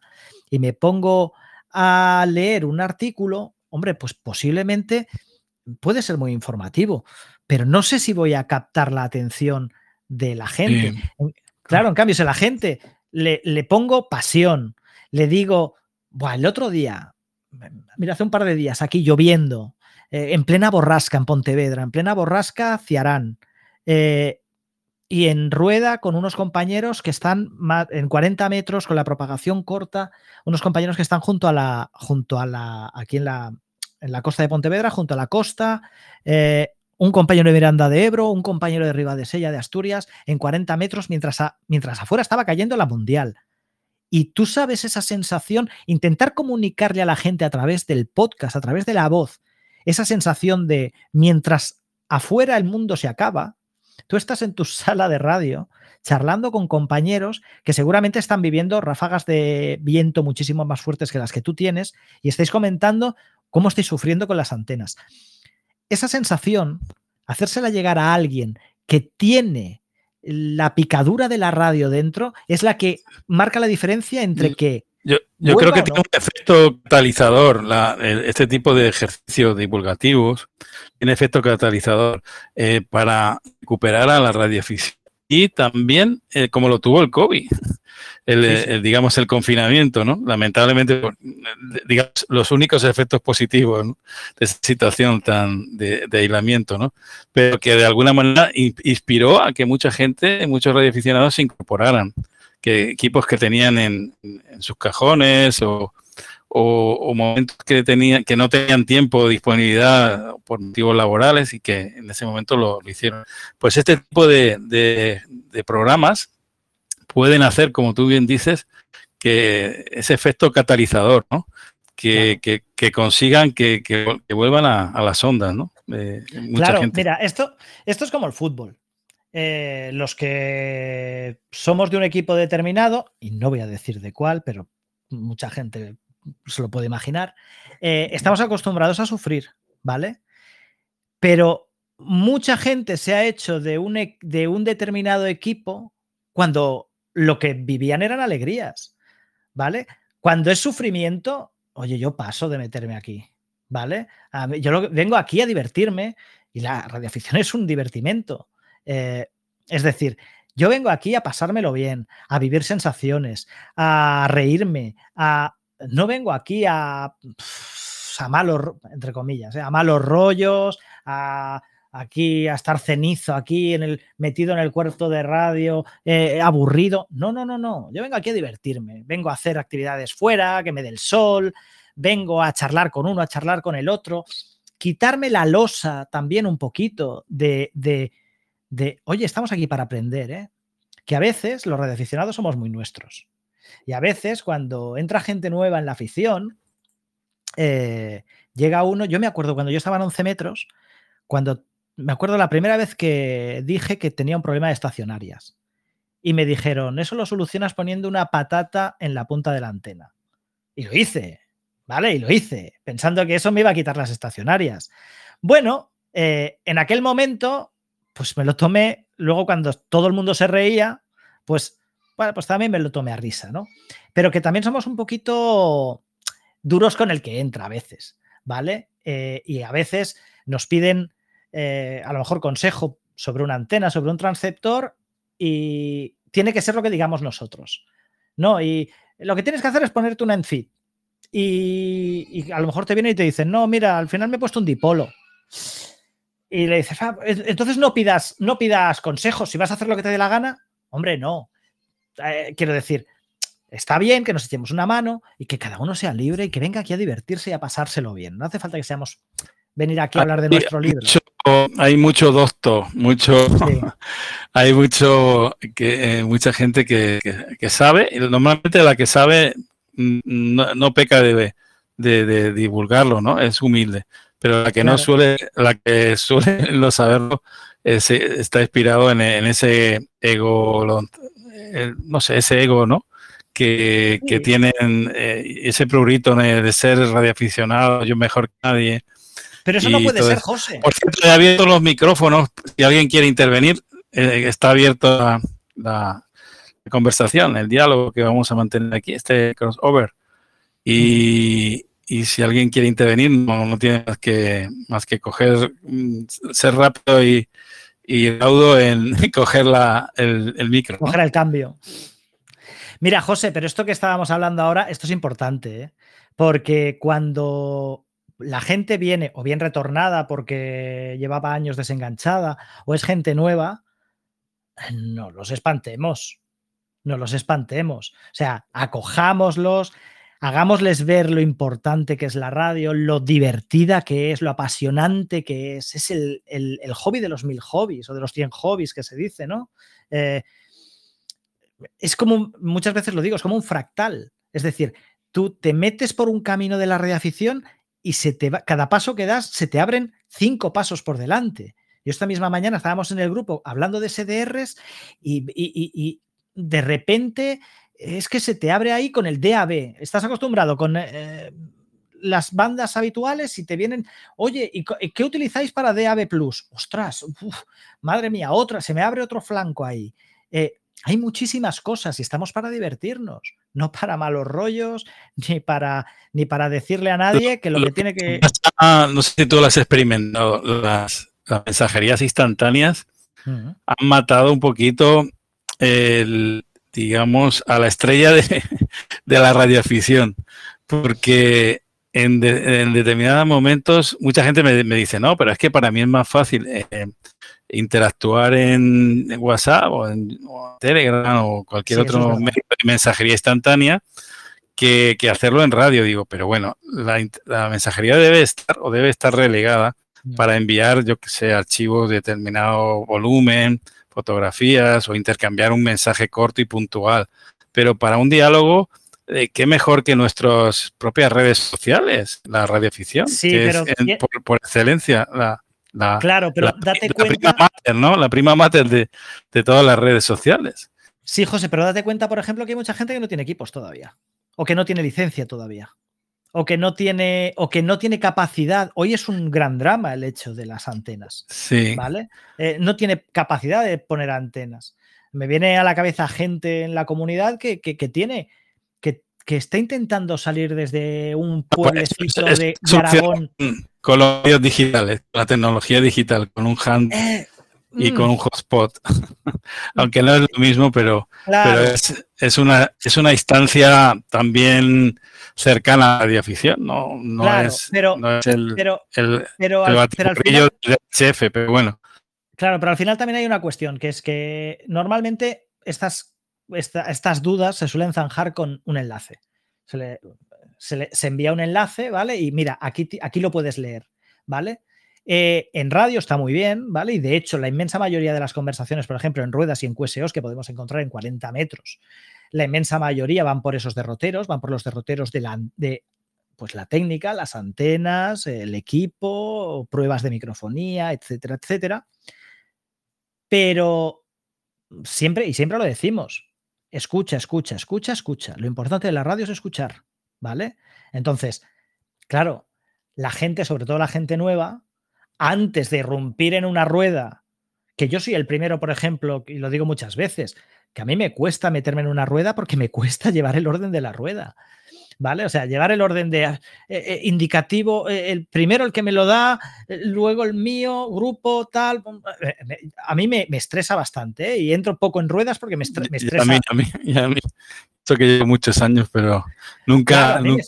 Speaker 2: y me pongo a leer un artículo, hombre, pues posiblemente puede ser muy informativo, pero no sé si voy a captar la atención de la gente. Claro, en cambio, si a la gente le, le pongo pasión, le digo, Buah, el otro día, mira, hace un par de días aquí lloviendo, eh, en plena borrasca en Pontevedra, en plena borrasca Ciarán, eh, y en rueda con unos compañeros que están en 40 metros con la propagación corta, unos compañeros que están junto a la, junto a la, aquí en la, en la costa de Pontevedra, junto a la costa, eh, un compañero de Miranda de Ebro, un compañero de Ribadesella de Asturias, en 40 metros, mientras, mientras afuera estaba cayendo la Mundial. Y tú sabes esa sensación, intentar comunicarle a la gente a través del podcast, a través de la voz, esa sensación de mientras afuera el mundo se acaba, tú estás en tu <laughs> sala de radio charlando con compañeros que seguramente están viviendo ráfagas de viento muchísimo más fuertes que las que tú tienes y estáis comentando cómo estáis sufriendo con las antenas. Esa sensación, hacérsela llegar a alguien que tiene la picadura de la radio dentro es la que marca la diferencia entre que...
Speaker 1: Yo, creo que tiene un efecto catalizador, este tipo de ejercicios divulgativos, tiene efecto catalizador eh, para recuperar a la radioficción y también eh, como lo tuvo el COVID <laughs> el, digamos, el confinamiento, ¿no? Lamentablemente, digamos, los únicos efectos positivos de esa situación tan de, aislamiento, ¿no? Pero que de alguna manera inspiró a que mucha gente, muchos radioaficionados se incorporaran, que equipos que tenían en, sus cajones o, momentos que tenían que no tenían tiempo o disponibilidad por motivos laborales y que en ese momento lo, hicieron. Pues este tipo de, de programas pueden hacer, como tú bien dices, que ese efecto catalizador, ¿no? Que, consigan que, vuelvan a, las ondas, ¿no?
Speaker 2: claro, mira, esto, esto es como el fútbol. Eh, los que somos de un equipo determinado, y no voy a decir de cuál, pero mucha gente se lo puede imaginar, eh, estamos acostumbrados a sufrir, ¿vale? Pero mucha gente se ha hecho de un, e, de un determinado equipo cuando lo que vivían eran alegrías, ¿vale? Cuando es sufrimiento, oye, yo paso de meterme aquí, ¿vale? yo vengo aquí a divertirme y la radioafición es un divertimento. Eh, es decir, yo vengo aquí a pasármelo bien, a vivir sensaciones, a reírme, a... No vengo aquí a, a malos, entre comillas, ¿eh? a malos rollos, a aquí a estar cenizo, aquí en el, metido en el cuarto de radio, eh, aburrido. No, no, no, no. Yo vengo aquí a divertirme. Vengo a hacer actividades fuera, que me dé el sol. Vengo a charlar con uno, a charlar con el otro. Quitarme la losa también un poquito de, de, de oye, estamos aquí para aprender, ¿eh? Que a veces los radioaficionados somos muy nuestros. Y a veces cuando entra gente nueva en la afición, eh, llega uno, yo me acuerdo cuando yo estaba en 11 metros, cuando me acuerdo la primera vez que dije que tenía un problema de estacionarias. Y me dijeron, eso lo solucionas poniendo una patata en la punta de la antena. Y lo hice, ¿vale? Y lo hice, pensando que eso me iba a quitar las estacionarias. Bueno, eh, en aquel momento, pues me lo tomé, luego cuando todo el mundo se reía, pues, bueno, pues también me lo tomé a risa, ¿no? Pero que también somos un poquito duros con el que entra a veces, ¿vale? Eh, y a veces nos piden eh, a lo mejor consejo sobre una antena, sobre un transceptor y tiene que ser lo que digamos nosotros. ¿no? Y lo que tienes que hacer es ponerte una ENFIT. Y, y a lo mejor te viene y te dicen, no, mira, al final me he puesto un dipolo. Y le dices, ah, entonces no pidas, no pidas consejos. Si vas a hacer lo que te dé la gana, hombre, no. Eh, quiero decir, está bien que nos echemos una mano y que cada uno sea libre y que venga aquí a divertirse y a pasárselo bien. No hace falta que seamos venir aquí a hablar de nuestro libro
Speaker 1: hay mucho docto, mucho, <laughs> hay mucho que eh, mucha gente que, sabe, y normalmente la que sabe mm, no, peca de, de, divulgarlo, ¿no? Es humilde. Pero la que no suele, la que suele <laughs> no saberlo, está inspirado en, ese ego, no sé, ese ego, ¿no? Que, tienen eh, ese prurito de, ser radioaficionado, yo mejor que nadie,
Speaker 2: pero eso no puede ser, José.
Speaker 1: Por cierto, he abierto los micrófonos. Si alguien quiere intervenir, eh, está abierto la, conversación, el diálogo que vamos a mantener aquí, este crossover. Y, y si alguien quiere intervenir, no, tiene más que, más que coger, mm, ser rápido y, y raudo en <laughs> coger la, el, el micro.
Speaker 2: Coger el cambio. Mira, José, pero esto que estábamos hablando ahora, esto es importante, ¿eh? porque cuando la gente viene o bien retornada porque llevaba años desenganchada o es gente nueva, no los espantemos, no los espantemos. O sea, acojámoslos, hagámosles ver lo importante que es la radio, lo divertida que es, lo apasionante que es. Es el, hobby de los mil hobbies o de los cien hobbies que se dice, ¿no? Eh, es como, muchas veces lo digo, es como un fractal. Es decir, tú te metes por un camino de la radioafición y se te va, cada paso que das se te abren cinco pasos por delante. Yo esta misma mañana estábamos en el grupo hablando de SDRs y, de repente es que se te abre ahí con el DAB. Estás acostumbrado con eh, las bandas habituales y te vienen, oye, ¿y qué utilizáis para DAB Plus? Ostras, madre mía, otra, se me abre otro flanco ahí. Eh, hay muchísimas cosas y estamos para divertirnos, no para malos rollos, ni para, ni para decirle a nadie que lo que tiene que...
Speaker 1: No sé si tú las has experimentado, las, mensajerías instantáneas han matado un poquito el, digamos, a la estrella de, <laughs> la radioafición, porque en, determinados momentos mucha gente me, dice, no, pero es que para mí es más fácil eh, interactuar en, WhatsApp o en, Telegram o cualquier otro medio de mensajería instantánea que, hacerlo en radio. Digo, pero bueno, la, mensajería debe estar o debe estar relegada para enviar, yo que sé, archivos de determinado volumen, fotografías o intercambiar un mensaje corto y puntual. Pero para un diálogo, eh, qué mejor que nuestras propias redes sociales, la radioafición, sí, que es por, por, excelencia la,
Speaker 2: claro, pero date cuenta.
Speaker 1: Prima mater, ¿no? La prima mater de, todas las redes sociales.
Speaker 2: Sí, José, pero date cuenta, por ejemplo, que hay mucha gente que no tiene equipos todavía. O que no tiene licencia todavía. O que no tiene, o que no tiene capacidad. Hoy es un gran drama el hecho de las antenas.
Speaker 1: Sí.
Speaker 2: ¿Vale? Eh, no tiene capacidad de poner antenas. Me viene a la cabeza gente en la comunidad que, tiene que está intentando salir desde un pues, pueblecito de, Aragón.
Speaker 1: Con los medios digitales, la tecnología digital, con un hand eh, y con mm. un hotspot. <laughs> Aunque no es lo mismo, pero, es, una, es una instancia también cercana a la radioafición, no, no, es,
Speaker 2: pero,
Speaker 1: el,
Speaker 2: pero,
Speaker 1: el, del chef, pero bueno.
Speaker 2: Claro, pero al final también hay una cuestión, que es que normalmente estas estas dudas se suelen zanjar con un enlace. Se, se, envía un enlace, ¿vale? Y mira, aquí, aquí lo puedes leer, ¿vale? Eh, en radio está muy bien, ¿vale? Y de hecho, la inmensa mayoría de las conversaciones, por ejemplo, en ruedas y en QSOs que podemos encontrar en 40 metros, la inmensa mayoría van por esos derroteros, van por los derroteros de la, de, pues, la técnica, las antenas, el equipo, pruebas de microfonía, etcétera, etcétera. Pero siempre, y siempre lo decimos, escucha, escucha, escucha, escucha. Lo importante de la radio es escuchar, ¿vale? Entonces, claro, la gente, sobre todo la gente nueva, antes de irrumpir en una rueda, que yo soy el primero, por ejemplo, y lo digo muchas veces, que a mí me cuesta meterme en una rueda porque me <laughs> cuesta llevar el orden de la rueda. ¿vale? O sea, llevar el orden de eh, eh, indicativo, eh, el primero el que me lo da, luego el mío, grupo, tal. A mí me, estresa bastante y entro poco en ruedas porque me, estresa.
Speaker 1: a mí, a mí, a mí. Esto que llevo muchos años, pero nunca, nunca,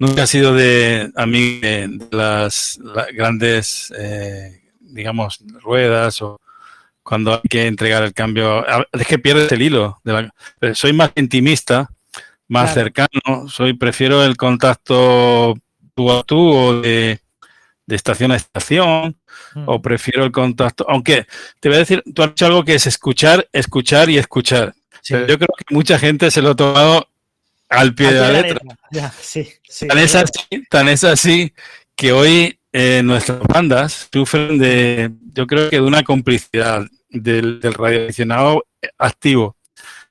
Speaker 1: ha sido de a mí de, las, grandes, digamos, ruedas o cuando hay que entregar el cambio. Es que pierdes el hilo. De la, soy más intimista más cercano. Soy, prefiero el contacto tú a tú o de, estación a estación, o mm. prefiero el contacto. Aunque te voy a decir, tú has dicho algo que es escuchar, escuchar y escuchar. yo creo que mucha gente se lo ha tomado al pie de la, letra. tan, es así, tan es así que hoy eh, nuestras bandas sufren de, yo creo que de una complicidad del, del radioaficionado activo.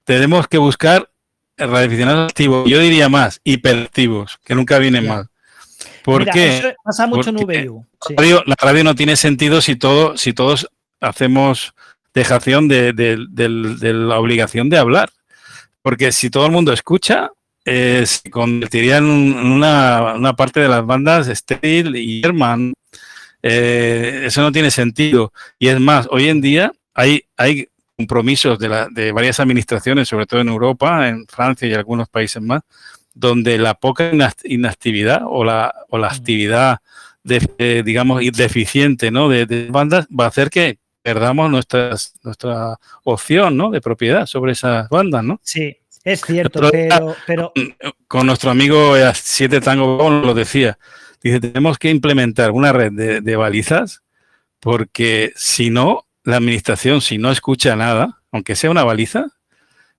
Speaker 1: Tenemos que buscar radioaficionados activos, yo diría más, hiperactivos, que nunca vienen mal. ¿Por qué?
Speaker 2: pasa mucho en
Speaker 1: La, radio, no tiene sentido si, todo, si todos hacemos dejación de, la obligación de hablar. Porque si todo el mundo escucha, eh, se convertiría en una, parte de las bandas estéril y Herman. Eh, eso no tiene sentido. Y es más, hoy en día hay, hay compromisos de, la, de varias administraciones, sobre todo en Europa, en Francia y algunos países más, donde la poca inactividad o la, o la actividad, de, digamos, deficiente ¿no? de, de bandas va a hacer que perdamos nuestras, nuestra opción ¿no? de propiedad sobre esas bandas, ¿no?
Speaker 2: Sí, es cierto, pero,
Speaker 1: Con nuestro amigo 7 Tango lo decía, dice, tenemos que implementar una red de, balizas porque si no, la administración, si no escucha nada, aunque sea una baliza,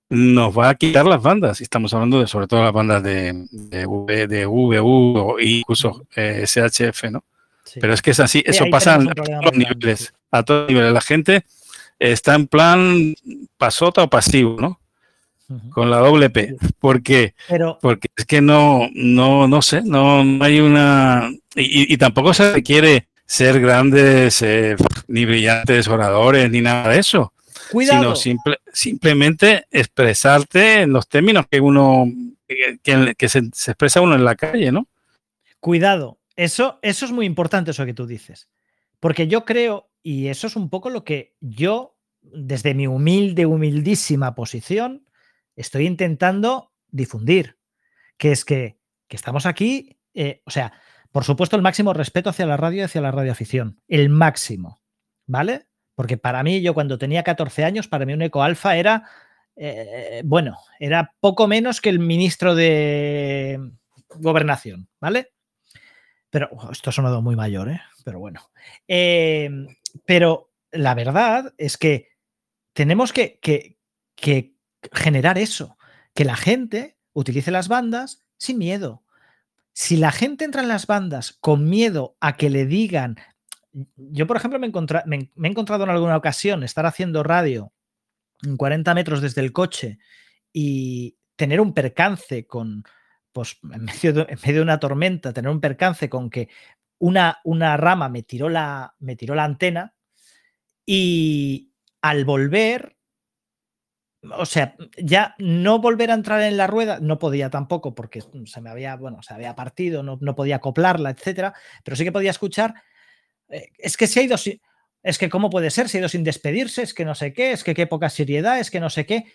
Speaker 1: nos va a quitar las bandas. Y estamos hablando de sobre todo las bandas de, de, de VU o incluso eh, SHF, ¿no? Pero es que es así, eso pasa a todos los niveles. A todos los niveles. La gente está en plan pasota o pasivo, ¿no? Con la doble P. ¿Por qué? Porque es que no, no, no sé, no, hay una. Y, tampoco se requiere ser grandes eh, ni brillantes oradores ni nada de eso. Cuidado. Sino simplemente expresarte en los términos que uno, que, se, se expresa uno en la calle, ¿no?
Speaker 2: Cuidado, eso, eso es muy importante, eso que tú dices. Porque yo creo, y eso es un poco lo que yo, desde mi humilde, humildísima posición, estoy intentando difundir. Que es que, estamos aquí, eh, o sea, por supuesto, el máximo respeto hacia la radio y hacia la radioafición. El máximo. ¿Vale? Porque para mí, yo cuando tenía 14 años, para mí un eco alfa era, eh, bueno, era poco menos que el ministro de gobernación, ¿vale? Pero esto ha sonado muy mayor, ¿eh? Pero bueno. Em, pero la verdad es que tenemos que, generar eso, que la gente utilice las bandas sin miedo. Si la gente entra en las bandas con miedo a que le digan, yo por ejemplo me, me, he encontrado en alguna ocasión estar haciendo radio en 40 metros desde el coche y tener un percance con, pues en medio, de, una tormenta, tener un percance con que una, una rama me tiró, la, me tiró la antena y al volver, o sea, ya no volver a entrar en la rueda, no podía tampoco porque se me había, bueno, se había partido, no, no podía acoplarla, etcétera, pero sí que podía escuchar, eh, es que se ha ido, es que cómo puede ser, se ha ido sin despedirse, es que no sé qué, es que qué poca seriedad, es que no sé qué.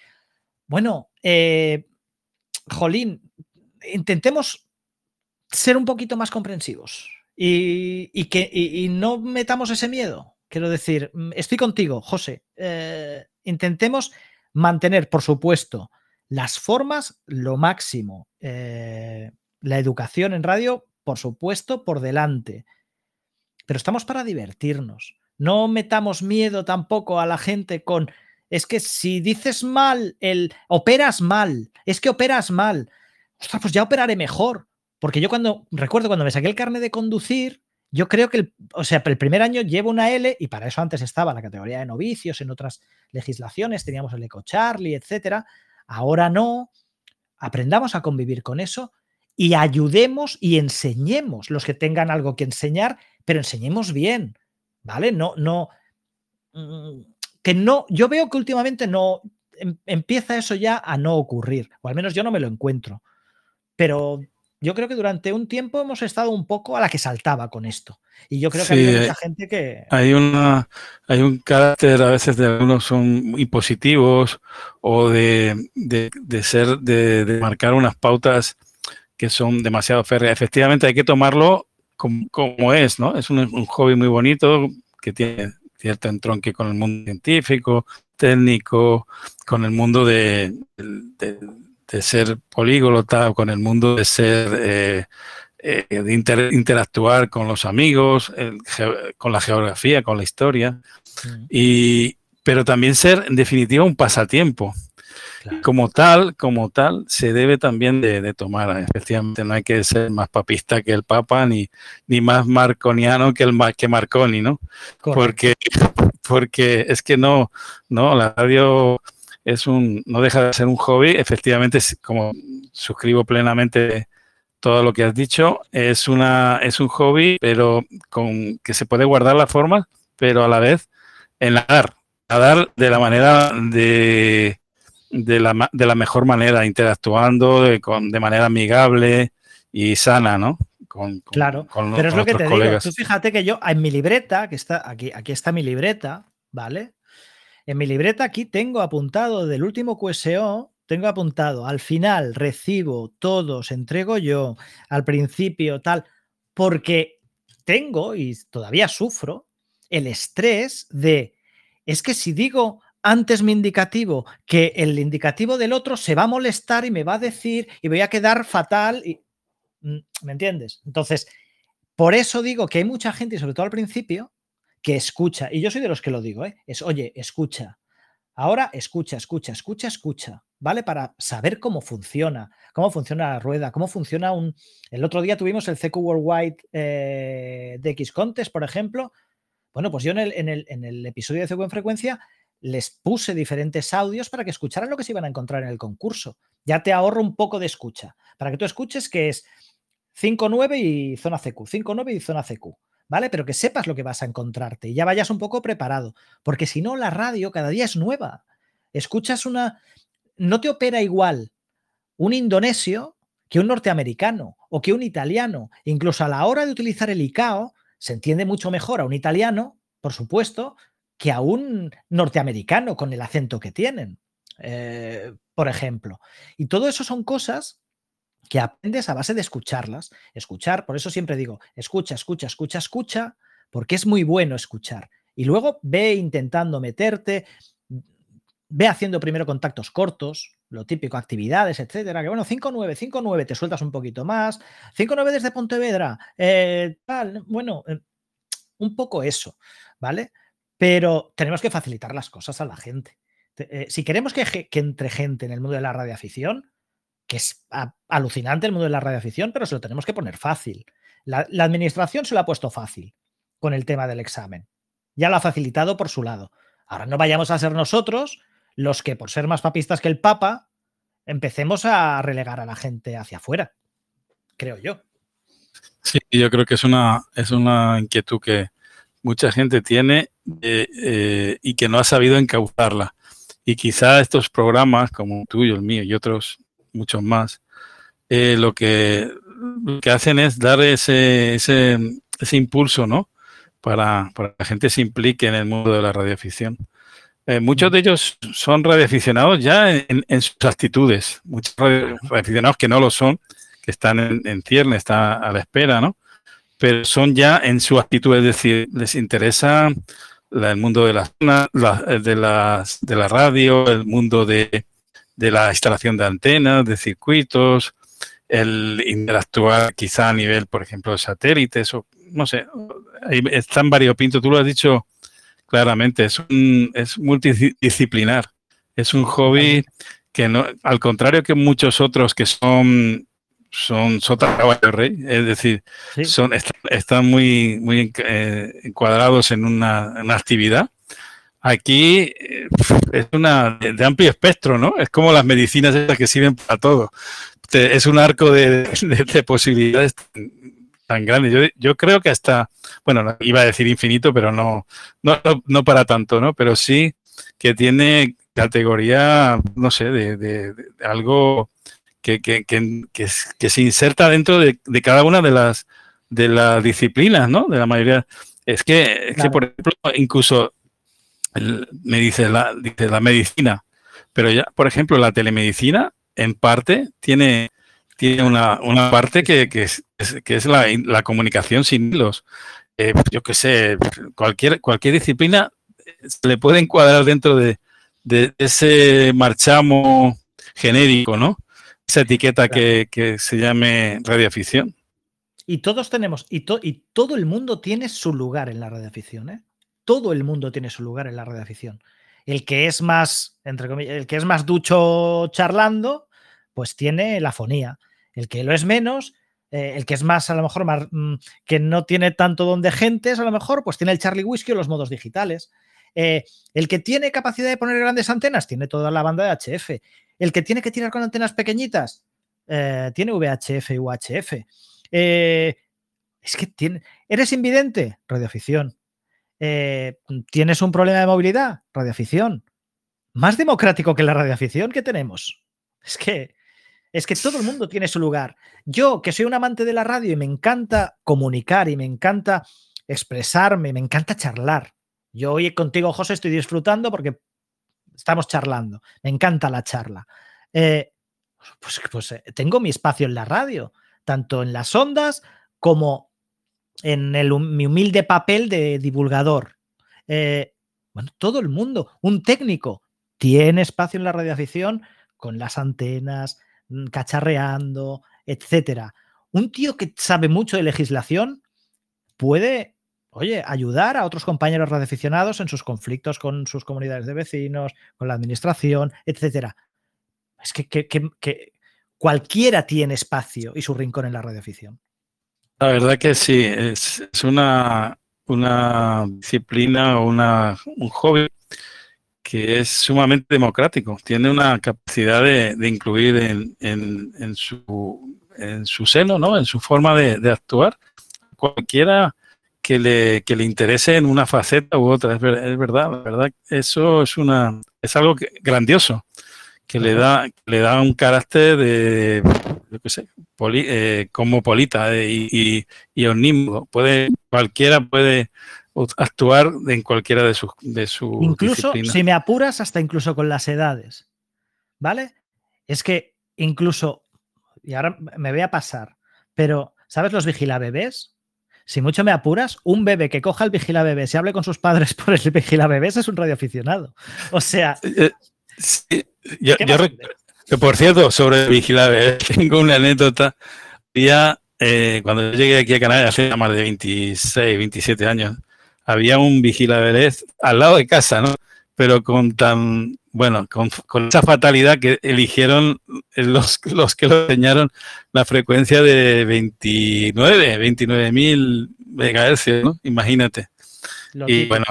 Speaker 2: Bueno, eh, Jolín, intentemos ser un poquito más comprensivos y, que no metamos ese miedo. Quiero decir, mm, estoy contigo, José. Eh, intentemos mantener, por supuesto, las formas lo máximo. Eh, la educación en radio, por supuesto, por delante. Pero estamos para divertirnos. No metamos miedo tampoco a la gente con, es que si dices mal, el operas mal, es que operas mal ostras, pues ya operaré mejor. Porque yo cuando, recuerdo cuando me saqué el carnet de conducir, yo creo que, el, o sea, el primer año llevo una L y para eso antes estaba la categoría de novicios, en otras legislaciones teníamos el Eco Charlie, etcétera. Ahora no. Aprendamos a convivir con eso y ayudemos y enseñemos los que tengan algo que enseñar, pero enseñemos bien, ¿vale? No, no, mm, que no, yo veo que últimamente no em, empieza eso ya a no ocurrir, o al menos yo no me lo encuentro. Pero yo creo que durante un tiempo hemos estado un poco a la que saltaba con esto. Y yo creo que hay mucha gente que.
Speaker 1: Hay una, hay un carácter, a veces de algunos son impositivos o de, ser, de, marcar unas pautas que son demasiado férreas. Efectivamente, hay que tomarlo como, es, ¿no? Es un, hobby muy bonito que tiene cierto entronque con el mundo científico, técnico, con el mundo de, de ser políglota, con el mundo de ser, eh, eh, de interactuar con los amigos, con la geografía, con la historia, y, pero también ser en definitiva un pasatiempo. Como tal, como tal, se debe también de, tomar. Efectivamente, no hay que ser más papista que el Papa, ni, ni más marconiano que el que Marconi, ¿no? Porque, <laughs> porque es que no, no, la radio es un, no deja de ser un hobby. Efectivamente, como suscribo plenamente todo lo que has dicho, es, una, es un hobby, pero con que se puede guardar la forma, pero a la vez en nadar. Nadar de la manera de, de la, de la mejor manera, interactuando de, con, de manera amigable y sana, ¿no?
Speaker 2: Con, claro, pero es lo que te digo. Tú fíjate que yo en mi libreta, que está aquí, aquí está mi libreta, ¿vale? En mi libreta aquí tengo apuntado del último QSO, tengo apuntado al final recibo todos, entrego yo, al principio tal, porque tengo y todavía sufro el estrés de, es que si digo antes mi indicativo que el indicativo del otro se va a molestar y me va a decir y voy a quedar fatal. Y, mm, ¿Me entiendes? Entonces, por eso digo que hay mucha gente, y sobre todo al principio, que escucha. Y yo soy de los que lo digo, ¿eh? es, oye, escucha. Ahora escucha, escucha, escucha, escucha, ¿vale? Para saber cómo funciona, cómo funciona la rueda, cómo funciona un... El otro día tuvimos el CQ Worldwide eh, de X Contest, por ejemplo. Bueno, pues yo en el, en el, en el episodio de CQ en frecuencia les puse diferentes audios para que escucharan lo que se iban a encontrar en el concurso. Ya te ahorro un poco de escucha, para que tú escuches que es 5.9 y zona CQ, 5.9 y zona CQ. ¿Vale? Pero que sepas lo que vas a encontrarte y ya vayas un poco preparado, porque si no, la radio cada día es nueva. Escuchas una... No te opera igual un indonesio que un norteamericano o que un italiano. Incluso a la hora de utilizar el ICAO, se entiende mucho mejor a un italiano, por supuesto, que a un norteamericano con el acento que tienen, eh, por ejemplo. Y todo eso son cosas que aprendes a base de escucharlas. Escuchar, por eso siempre digo, escucha, escucha, escucha, escucha, porque es muy bueno escuchar. Y luego ve intentando meterte, ve haciendo primero contactos cortos, lo típico, actividades, etcétera. Que bueno, 5-9, 5-9, te sueltas un poquito más. 5-9 desde Pontevedra, eh, tal, bueno, eh, un poco eso, ¿vale? Pero tenemos que facilitar las cosas a la gente. Eh, si queremos que, que entre gente en el mundo de la radioafición, que es alucinante el mundo de la radioafición, pero se lo tenemos que poner fácil. La, administración se lo ha puesto fácil con el tema del examen. Ya lo ha facilitado por su lado. Ahora no vayamos a ser nosotros los que, por ser más papistas que el Papa, empecemos a relegar a la gente hacia afuera. Creo yo.
Speaker 1: Sí, yo creo que es una, es una inquietud que mucha gente tiene eh, eh, y que no ha sabido encauzarla. Y quizá estos programas como el tuyo, el mío y otros muchos más, eh, lo, que, que hacen es dar ese, ese, ese impulso, ¿no? Para, para, que la gente se implique en el mundo de la radioafición. Eh, muchos de ellos son radioaficionados ya en, en sus actitudes, muchos radioaficionados que no lo son, que están en, en cierne, están a la espera, ¿no? Pero son ya en su actitud, es decir, les interesa el mundo de la, de, las, de la radio, el mundo de, de la instalación de antenas, de circuitos, el interactuar quizá a nivel, por ejemplo, de satélites, o no sé, es tan variopinto, tú lo has dicho claramente, es, un, es multidisciplinar, es un hobby que no, al contrario que muchos otros que son son sota caballo rey, es decir, son, están, muy, muy eh, encuadrados en una, una actividad Aquí eh, es una de, amplio espectro, ¿no? Es como las medicinas esas que sirven para todo. es un arco de, posibilidades tan, grande. Yo, creo que hasta, bueno, iba a decir infinito, pero no, no, para tanto, ¿no? Pero sí que tiene categoría, no sé, de, algo que, se inserta dentro de, cada una de las, de las disciplinas, ¿no? De la mayoría. Es que, es que por ejemplo, incluso me dice la, dice la medicina, pero ya, por ejemplo, la telemedicina en parte tiene, tiene una, una parte que, que, es, que es la, la, comunicación sin hilos. Eh, yo qué sé, cualquier, cualquier disciplina se le puede encuadrar dentro de, de ese marchamo genérico, ¿no? Esa etiqueta que, que, se llame radioafición.
Speaker 2: Y todos tenemos, y, y todo el mundo tiene su lugar en la radioafición, ¿eh? Todo el mundo tiene su lugar en la radioafición. El que es más, el que es más ducho charlando, pues tiene la fonía. El que lo es menos, eh, el que es más, a lo mejor, más, mm, que no tiene tanto don de gentes, a lo mejor, pues tiene el Charlie Whisky o los modos digitales. Eh, el que tiene capacidad de poner grandes antenas, tiene toda la banda de HF. El que tiene que tirar con antenas pequeñitas, eh, tiene VHF y UHF. es que tiene. ¿Eres invidente? Radioafición. Eh, ¿Tienes un problema de movilidad? Radioafición. más democrático que la radioafición que tenemos. Es que, es que todo el mundo tiene su lugar. Yo, que soy un amante de la radio y me encanta comunicar y me encanta expresarme, me encanta charlar. Yo hoy contigo, José, estoy disfrutando porque estamos charlando. Me encanta la charla. Eh, pues, pues eh, tengo mi espacio en la radio, tanto en las ondas como en mi humilde papel de divulgador. Eh, bueno, todo el mundo, un técnico, tiene espacio en la radioafición con las antenas, mm, cacharreando, etcétera. Un tío que sabe mucho de legislación puede, oye, ayudar a otros compañeros radioaficionados en sus conflictos con sus comunidades de vecinos, con la administración, etcétera. Es que, que cualquiera tiene espacio y su rincón en la radioafición.
Speaker 1: La verdad que sí, es, una, una disciplina o una, un hobby que es sumamente democrático. Tiene una capacidad de, incluir en, en, su, en su seno, ¿no? en su forma de, actuar, cualquiera que le, que le interese en una faceta u otra. Es, es verdad, la verdad, eso es, una, es algo grandioso que le da, le da un carácter de, yo qué sé, eh, como polita eh, y, y, omnímodo. Puede, cualquiera puede actuar en cualquiera de sus de su
Speaker 2: Incluso, si me apuras, hasta incluso con las edades. ¿Vale? Es que incluso, y ahora me voy a pasar, pero ¿sabes los vigilabebés? Si mucho me apuras, un bebé que coja el vigilabebés y hable con sus padres <laughs> por el vigilabebés es un radioaficionado. O sea...
Speaker 1: Eh, yo, por cierto, sobre Vigilable, <laughs> tengo una anécdota. Ya, eh, cuando yo llegué aquí a Canarias hace más de 26, 27 años, había un Vigilable al lado de casa, ¿no? Pero con tan, bueno, con, esa fatalidad que eligieron los, los que lo enseñaron la frecuencia de 29, 29 mil megahercios, ¿no? Imagínate. y bueno,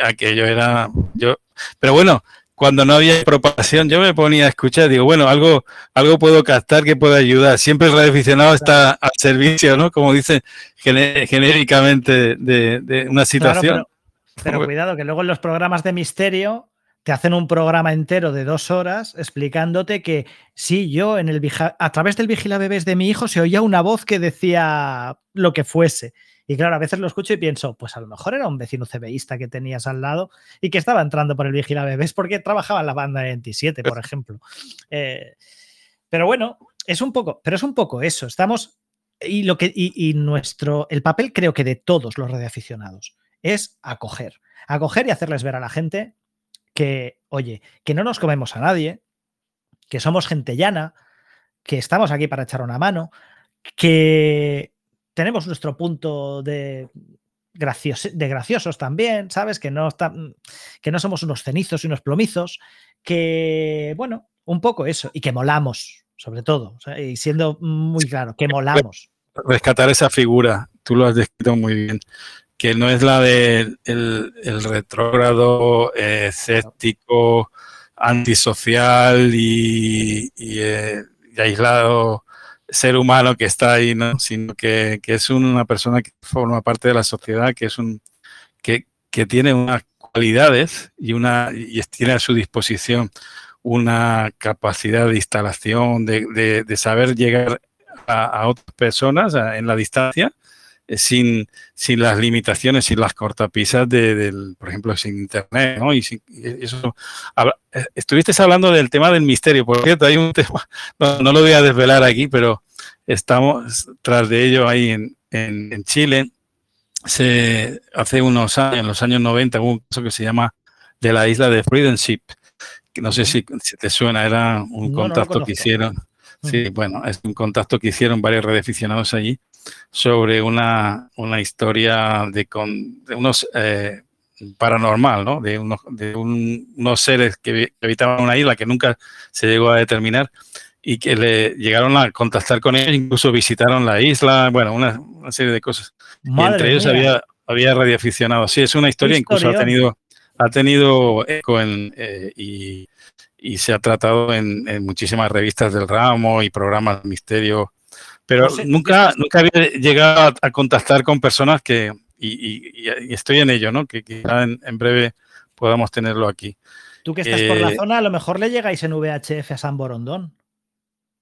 Speaker 1: aquello era yo, pero bueno, cuando no había propagación, yo me ponía a escuchar, digo, bueno, algo, algo puedo captar que pueda ayudar. Siempre el radioaficionado está al servicio, ¿no? Como dice genéricamente de, una situación.
Speaker 2: pero, cuidado, que luego en los programas de misterio te hacen un programa entero de dos horas explicándote que sí, yo en el a través del vigila bebés de mi hijo se oía una voz que decía lo que fuese. Y claro, a veces lo escucho y pienso, pues a lo mejor era un vecino CBista que tenías al lado y que estaba entrando por el Vigila Bebés porque trabajaba en la banda 27, por <laughs> ejemplo. Eh, pero bueno, es un poco, pero es un poco eso. Estamos. Y lo que. Y, nuestro. El papel, creo que de todos los radioaficionados, es acoger. Acoger y hacerles ver a la gente que, oye, que no nos comemos a nadie, que somos gente llana, que estamos aquí para echar una mano, que tenemos nuestro punto de, de graciosos también, ¿sabes? Que no, que no somos unos cenizos y unos plomizos, que, bueno, un poco eso, y que molamos, sobre todo, y siendo muy claro, que molamos.
Speaker 1: Rescatar esa figura, tú lo has descrito muy bien, que no es la del el retrógrado, eh, escéptico, antisocial y, eh, y aislado ser humano que está ahí, ¿no? Sino que, es una persona que forma parte de la sociedad, que es un que, tiene unas cualidades y una y tiene a su disposición una capacidad de instalación, de, saber llegar a, otras personas en la distancia sin, sin las limitaciones, sin las cortapisas de, del, por ejemplo, sin internet, ¿no? Y, eso, eh, estuviste hablando del tema del misterio, por cierto, hay un <laughs> tema, no, lo voy a desvelar aquí, pero estamos tras de ello ahí en, en, Chile. Se, hace unos años, en los años 90, hubo un caso que se llama de la isla de Friendship, que no sé si, te suena, era un contacto que hicieron. Sí, bueno, es un contacto que hicieron varios aficionados allí sobre una, una historia de, con, de unos eh, paranormal, ¿no? De unos, de unos seres que habitaban una isla que nunca se llegó a determinar y que le llegaron a contactar con ellos, incluso visitaron la isla, bueno, una, serie de cosas. y entre ellos había, había radioaficionados. Sí, es una historia, incluso ha tenido, ha tenido eco en, eh, y, y, se ha tratado en, en, muchísimas revistas del ramo y programas de misterio pero nunca, nunca había llegado a, contactar con personas que, y, estoy en ello, ¿no? Que quizá en, breve podamos tenerlo aquí.
Speaker 2: Tú que estás por la zona, a lo mejor le llegáis en VHF a San Borondón.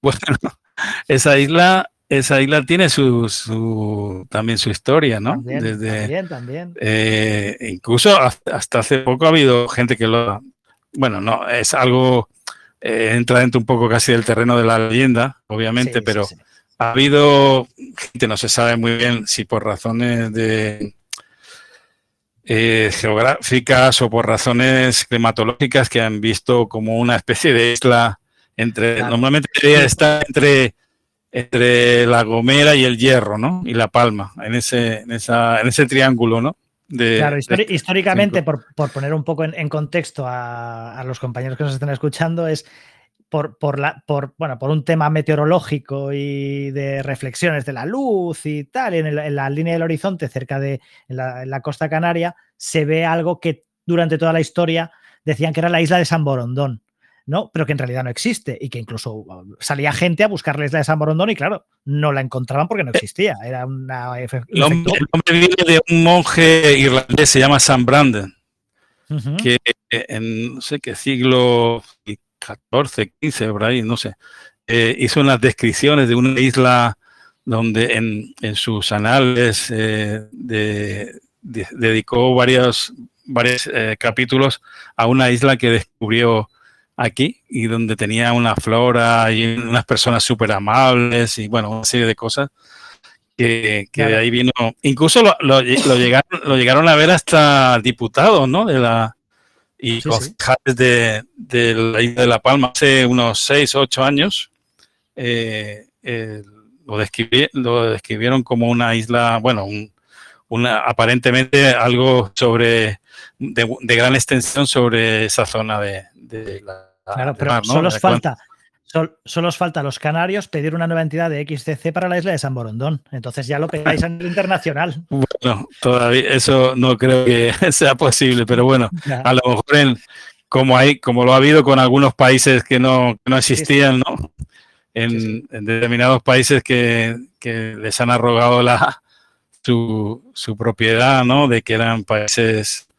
Speaker 1: Bueno, <laughs> esa isla, esa isla tiene su, también su historia, ¿no?
Speaker 2: También,
Speaker 1: Desde,
Speaker 2: también.
Speaker 1: Eh, incluso hasta hace poco ha habido gente que lo... Bueno, no, es algo... Eh, entra dentro un poco casi del terreno de la leyenda, obviamente, pero ha habido gente, no se sabe muy bien si por razones de eh, geográficas o por razones climatológicas que han visto como una especie de isla entre, normalmente está entre, entre La Gomera y el Hierro, ¿no? Y La Palma, en ese, en esa, en ese triángulo, ¿no?
Speaker 2: claro, históricamente, por, poner un poco en, contexto a, los compañeros que nos están escuchando, es por, por, la, por, bueno, por un tema meteorológico y de reflexiones de la luz y tal, en, en la línea del horizonte, cerca de la, en la costa canaria, se ve algo que durante toda la historia decían que era la isla de San Borondón. ¿no? Pero que en realidad no existe y que incluso uh, salía gente a buscar la isla de San Borondón y claro, no la encontraban porque no existía. Era una...
Speaker 1: El nombre, viene de un monje irlandés, se llama Sam Brandon, que en no sé qué siglo XIV, XV, por ahí, no sé, eh, hizo unas descripciones de una isla donde en, sus anales eh, dedicó varios, varios eh, capítulos a una isla que descubrió aquí y donde tenía una flora y unas personas súper amables y bueno, una serie de cosas que, de ahí vino. Incluso lo, llegaron, lo llegaron a ver hasta diputados, ¿no? De la, y concejales de, de, la isla de La Palma. Hace unos 6 o 8 años. Eh, eh, lo, lo, describieron como una isla, bueno, una, aparentemente algo sobre de, de, gran extensión sobre esa zona de, de la
Speaker 2: Claro, pero solo, os falta, solo os falta a los canarios pedir una nueva entidad de XCC para la isla de San Borondón. Entonces ya lo pegáis a nivel internacional. <laughs>
Speaker 1: Bueno, todavía eso no creo que <laughs> sea posible, pero bueno, a lo mejor en, como hay, como lo ha habido con algunos países que no, no existían, ¿no? En, determinados países que, les han arrogado la su, su, propiedad, ¿no? De que eran países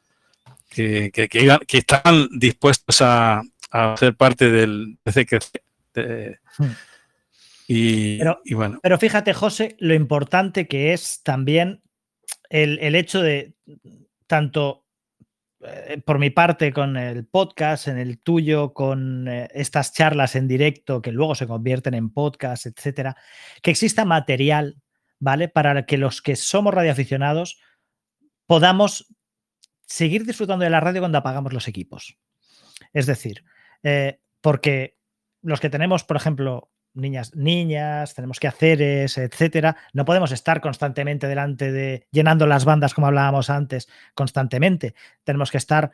Speaker 1: que, que, que estaban dispuestos a, a ser parte del hmm. y, bueno.
Speaker 2: Pero fíjate, José, lo importante que es también el, hecho de tanto eh, por mi parte con el podcast, en el tuyo, con eh, estas charlas en directo que luego se convierten en podcast, etcétera, que exista material, ¿vale? Para que los que somos radioaficionados podamos seguir disfrutando de la radio cuando apagamos los equipos. Es decir, eh, porque los que tenemos, por ejemplo, niñas, niñas, tenemos que hacer etcétera, no podemos estar constantemente delante de llenando las bandas como hablábamos antes, constantemente. Tenemos que estar,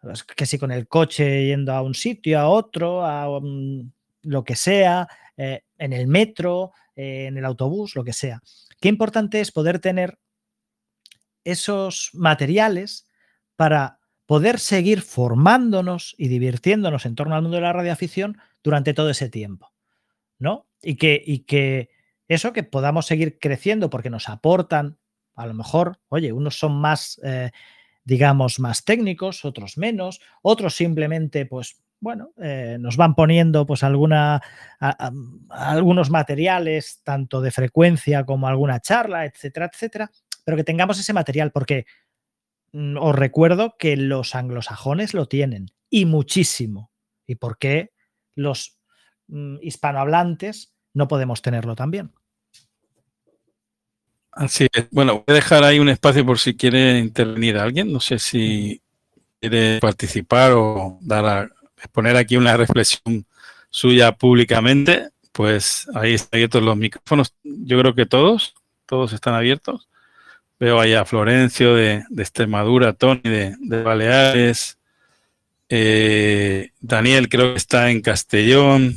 Speaker 2: pues, que si con el coche yendo a un sitio, a otro, a lo que sea, eh, en el metro, eh, en el autobús, lo que sea. Qué importante es poder tener esos materiales para poder seguir formándonos y divirtiéndonos en torno al mundo de la radioafición durante todo ese tiempo. ¿No? Y que, y que eso, que podamos seguir creciendo porque nos aportan, a lo mejor, oye, unos son más, eh, digamos, más técnicos, otros menos, otros simplemente, pues, bueno, eh, nos van poniendo pues alguna, algunos materiales, tanto de frecuencia como alguna charla, etcétera, etcétera, pero que tengamos ese material, porque Mm, os recuerdo que los anglosajones lo tienen y muchísimo. ¿Y por qué los mm, hispanohablantes no podemos tenerlo también?
Speaker 1: Así es. Bueno, voy a dejar ahí un espacio por si quiere intervenir alguien. No sé si quiere participar o dar a exponer aquí una reflexión suya públicamente. Pues ahí están abiertos los micrófonos. Yo creo que todos, todos están abiertos. Veo allá a Florencio de, Extremadura, Tony de, Baleares, eh, Daniel creo que está en Castellón,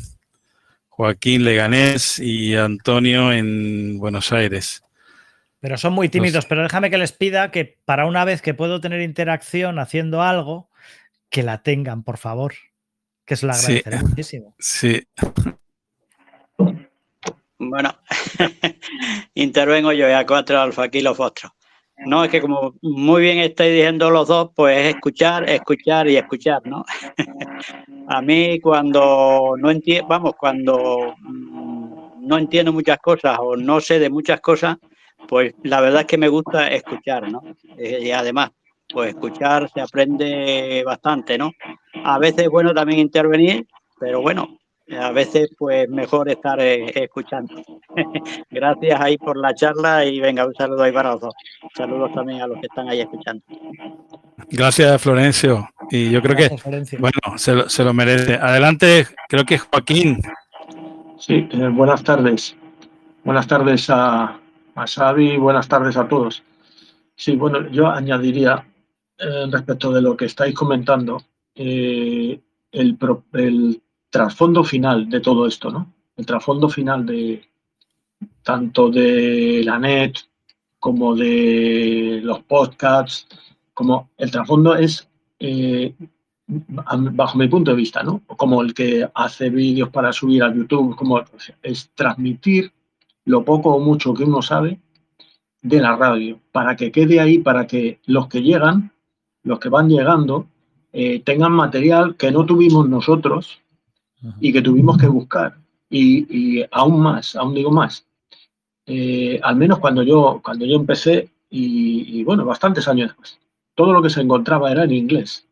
Speaker 1: Joaquín Leganés y Antonio en Buenos Aires.
Speaker 2: Pero son muy tímidos, pero déjame que les pida que para una vez que puedo tener interacción haciendo algo, que la tengan, por favor. Que es la agradeceré muchísimo.
Speaker 1: Sí.
Speaker 3: Bueno, <laughs> intervengo yo a cuatro alfa aquí los vuestros. No, es que como muy bien estáis diciendo los dos, pues es escuchar, escuchar y escuchar, ¿no? <laughs> a mí cuando no entiendo, vamos, cuando mm, no entiendo muchas cosas o no sé de muchas cosas, pues la verdad es que me gusta escuchar, ¿no? Eh, y además, pues escuchar se aprende bastante, ¿no? A veces es bueno también intervenir, pero bueno, a veces pues mejor estar eh, escuchando. <laughs> Gracias ahí por la charla y venga, un saludo ahí para los dos. Saludos también a los que están ahí escuchando.
Speaker 1: Gracias, Florencio. Y yo creo que, bueno, se lo, merece. Adelante, creo que Joaquín.
Speaker 4: Sí, eh, buenas tardes. Buenas tardes a, a Xavi, buenas tardes a todos. Sí, bueno, yo añadiría eh, respecto de lo que estáis comentando, el, el trasfondo final de todo esto, ¿no? El trasfondo final de tanto de la net como de los podcasts, como el trasfondo es, eh, bajo mi punto de vista, ¿no? Como el que hace vídeos para subir a YouTube, como es transmitir lo poco o mucho que uno sabe de la radio, para que quede ahí, para que los que llegan, los que van llegando, eh, tengan material que no tuvimos nosotros y que tuvimos que buscar. Y, aún más, aún digo más. Eh, al menos cuando yo, cuando yo empecé, y, bueno, bastantes años después, todo lo que se encontraba era en inglés.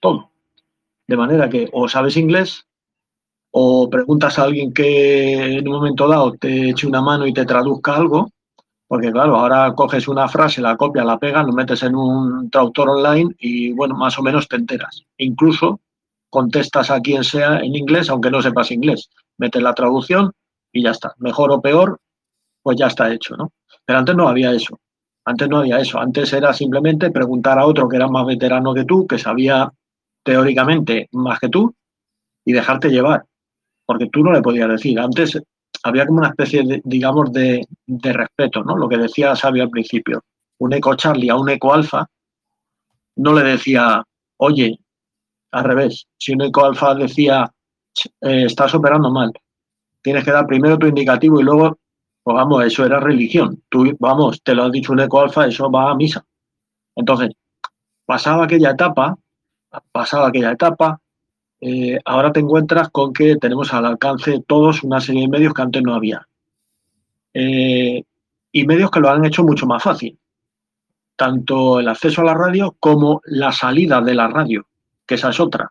Speaker 4: Todo. De manera que o sabes inglés o preguntas a alguien que en un momento dado te eche una mano y te traduzca algo, porque claro, ahora coges una frase, la copias, la pegas, lo metes en un traductor online y bueno, más o menos te enteras. Incluso contestas a quien sea en inglés, aunque no sepas inglés. Metes la traducción y ya está. Mejor o peor, pues ya está hecho, ¿no? Pero antes no había eso. Antes no había eso. Antes era simplemente preguntar a otro que era más veterano que tú, que sabía teóricamente más que tú, y dejarte llevar. Porque tú no le podías decir. Antes había como una especie, de, digamos, de, respeto, ¿no? Lo que decía Sabio al principio. Un eco Charlie a un eco alfa no le decía, oye, al revés. Si un ecoalfa decía, eh, estás operando mal, tienes que dar primero tu indicativo y luego, pues vamos, eso era religión. Tú, vamos, te lo ha dicho un ecoalfa, eso va a misa. Entonces, pasaba aquella etapa, pasaba aquella etapa, eh, ahora te encuentras con que tenemos al alcance todos una serie de medios que antes no había. Eh, y medios que lo han hecho mucho más fácil. Tanto el acceso a la radio como la salida de la radio que esa es otra.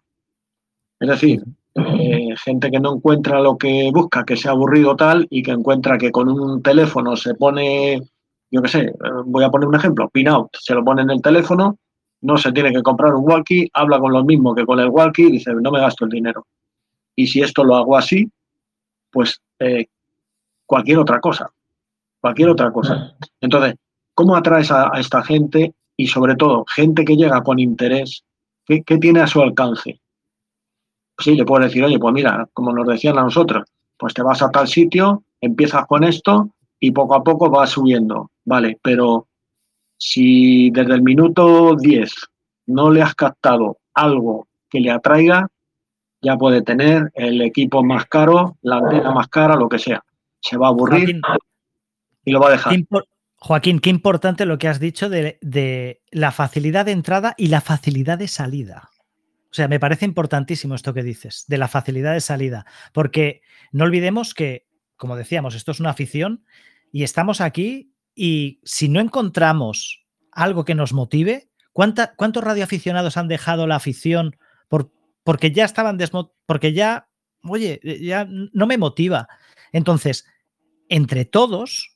Speaker 4: Es decir, eh, gente que no encuentra lo que busca, que sea aburrido tal, y que encuentra que con un teléfono se pone, yo qué sé, eh, voy a poner un ejemplo, pin out, se lo pone en el teléfono, no se tiene que comprar un walkie, habla con lo mismo que con el walkie y dice, no me gasto el dinero. Y si esto lo hago así, pues eh, cualquier otra cosa, cualquier otra cosa. Entonces, ¿cómo atraes a esta gente y sobre todo gente que llega con interés ¿Qué, tiene a su alcance? Sí, le puedo decir, oye, pues mira, como nos decían a nosotros, pues te vas a tal sitio, empiezas con esto y poco a poco vas subiendo, ¿vale? Pero si desde el minuto 10 no le has captado algo que le atraiga, ya puede tener el equipo más caro, la antena más cara, lo que sea. Se va a aburrir y lo va a dejar.
Speaker 2: Joaquín, qué importante lo que has dicho de, la facilidad de entrada y la facilidad de salida. O sea, me parece importantísimo esto que dices, de la facilidad de salida, porque no olvidemos que, como decíamos, esto es una afición y estamos aquí y si no encontramos algo que nos motive, ¿cuántos radioaficionados han dejado la afición por, porque ya estaban porque ya, oye, ya no me motiva? Entonces, entre todos,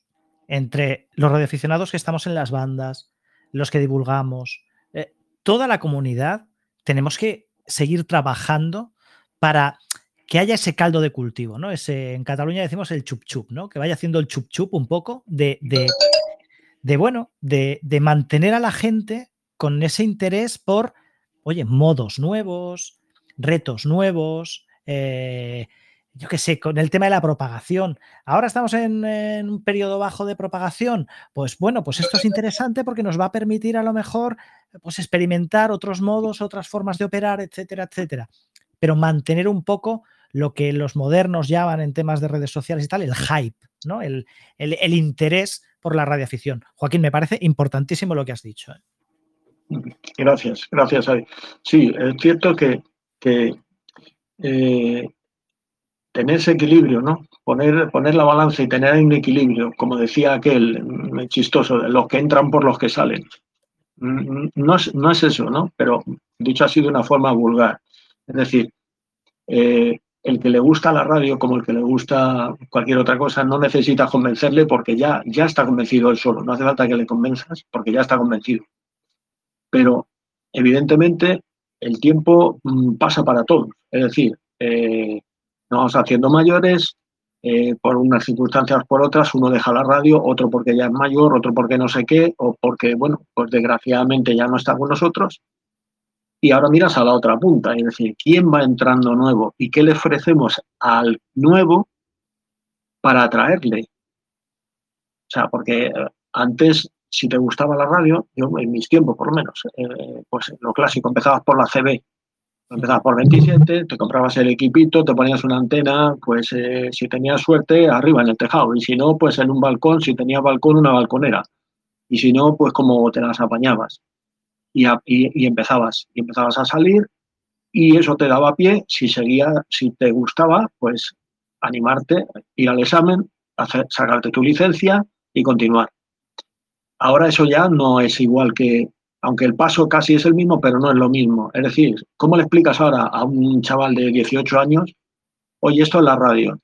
Speaker 2: entre los radioaficionados que estamos en las bandas, los que divulgamos, eh, toda la comunidad, tenemos que seguir trabajando para que haya ese caldo de cultivo, ¿no? Ese, en Cataluña decimos el chup chup, ¿no? Que vaya haciendo el chup chup un poco de, de, bueno, de, de, mantener a la gente con ese interés por, oye, modos nuevos, retos nuevos, eh, yo qué sé, con el tema de la propagación. Ahora estamos en, un periodo bajo de propagación. Pues bueno, pues esto es interesante porque nos va a permitir a lo mejor pues experimentar otros modos, otras formas de operar, etcétera, etcétera. Pero mantener un poco lo que los modernos llaman en temas de redes sociales y tal, el hype, ¿no? El, el interés por la radioafición. Joaquín, me parece importantísimo lo que has dicho. ¿eh?
Speaker 4: Gracias, gracias, Ari. Sí, es cierto que, eh, tener ese equilibrio, ¿no? Poner, poner la balanza y tener un equilibrio, como decía aquel mm, chistoso, de los que entran por los que salen. Mm, no es, no es eso, ¿no? Pero dicho así de una forma vulgar. Es decir, eh, el que le gusta la radio como el que le gusta cualquier otra cosa no necesita convencerle porque ya, ya está convencido él solo. No hace falta que le convenzas porque ya está convencido. Pero evidentemente el tiempo mm, pasa para todos. Es decir, eh, nos vamos haciendo mayores, eh, por unas circunstancias por otras, uno deja la radio, otro porque ya es mayor, otro porque no sé qué, o porque, bueno, pues desgraciadamente ya no está con nosotros y ahora miras a la otra punta, es decir, ¿quién va entrando nuevo y qué le ofrecemos al nuevo para atraerle? O sea, porque eh, antes, si te gustaba la radio, yo en mis tiempos por lo menos, eh, pues lo clásico, empezabas por la CB, empezabas por 27, te comprabas el equipito, te ponías una antena, pues eh, si tenías suerte, arriba en el tejado, y si no, pues en un balcón, si tenías balcón, una balconera, y si no, pues como te las apañabas y, empezabas, y empezabas a salir y eso te daba pie, si seguía, si te gustaba, pues animarte, ir al examen, hacer, sacarte tu licencia y continuar. Ahora eso ya no es igual que, aunque el paso casi es el mismo, pero no es lo mismo. Es decir, ¿cómo le explicas ahora a un chaval de 18 años, oye, esto es la radio?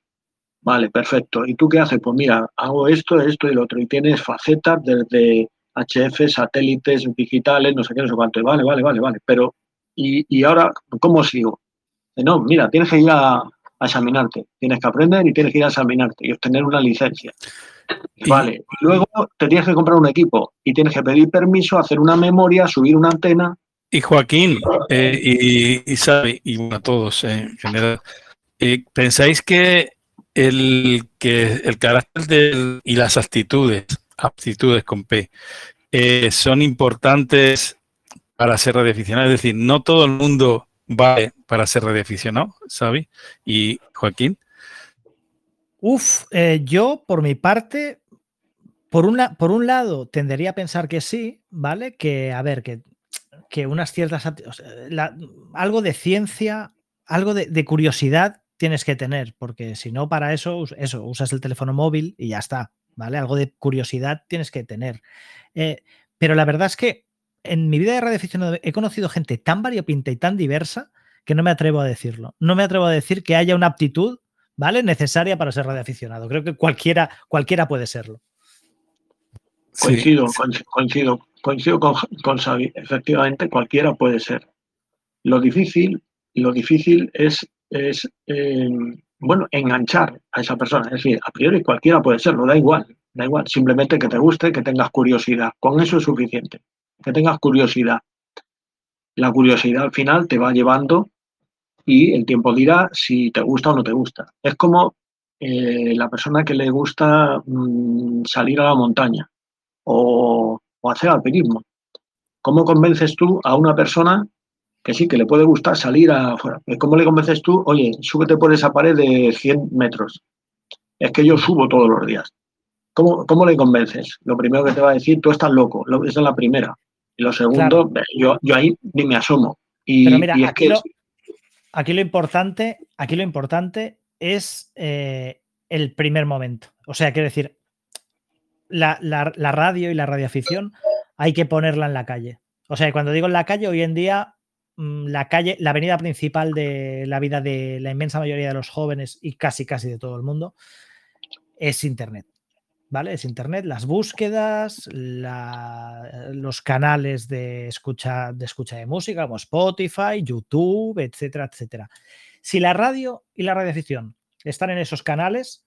Speaker 4: Vale, perfecto. ¿Y tú qué haces? Pues mira, hago esto, esto y lo otro. Y tienes facetas desde HF, satélites digitales, no sé qué, no sé cuánto. Vale, vale, vale, vale. Pero, ¿y, ahora cómo sigo? No, mira, tienes que ir a, examinarte, tienes que aprender y tienes que ir a examinarte y obtener una licencia. Vale, luego te tienes que comprar un equipo y tienes que pedir permiso, hacer una memoria, subir una antena.
Speaker 1: Y Joaquín, eh, y, y sabe, y bueno, todos en general, eh, ¿pensáis que el, que el carácter y las actitudes aptitudes con P, eh, son importantes para ser radioaficionado. Es decir, no todo el mundo vale para ser radioaficionado, ¿sabes? Y Joaquín.
Speaker 2: Uf, eh, yo por mi parte, por, una, por un lado, tendería a pensar que sí, ¿vale? Que, a ver, que, que unas ciertas... algo de ciencia, algo de, de, curiosidad tienes que tener, porque si no, para eso, eso, usas el teléfono móvil y ya está, ¿vale? Algo de curiosidad tienes que tener. Eh, pero la verdad es que en mi vida de radioaficionado he conocido gente tan variopinta y tan diversa que no me atrevo a decirlo. No me atrevo a decir que haya una aptitud, ¿vale? Necesaria para ser radioaficionado. Creo que cualquiera, cualquiera puede serlo.
Speaker 4: Coincido, coincido, coincido con, con Xavi. Efectivamente, cualquiera puede ser. Lo difícil, lo difícil es, es eh, bueno, enganchar a esa persona. Es decir, a priori cualquiera puede serlo, da igual, da igual. Simplemente que te guste, que tengas curiosidad. Con eso es suficiente. Que tengas curiosidad. La curiosidad al final te va llevando y el tiempo dirá si te gusta o no te gusta. Es como eh, la persona que le gusta mm, salir a la montaña o, o hacer alpinismo. ¿Cómo convences tú a una persona que sí, que le puede gustar salir afuera. ¿Cómo le convences tú? Oye, súbete por esa pared de 100 metros. Es que yo subo todos los días. ¿Cómo, cómo le convences? Lo primero que te va a decir, tú estás loco. Esa es la primera. Y lo segundo, yo, yo ahí ni me asomo. Y,
Speaker 2: Pero mira, aquí, lo, aquí, lo, importante, aquí lo importante es eh, el primer momento. O sea, quiero decir, la, radio y la radioafición hay que ponerla en la calle. O sea, cuando digo en la calle, hoy en día Mm, la calle, la avenida principal de la vida de la inmensa mayoría de los jóvenes y casi casi de todo el mundo es Internet. ¿Vale? Es Internet, las búsquedas, los canales de escucha, de escucha de música como Spotify, YouTube, etcétera, etcétera. Si la radio y la radioafición están en esos canales,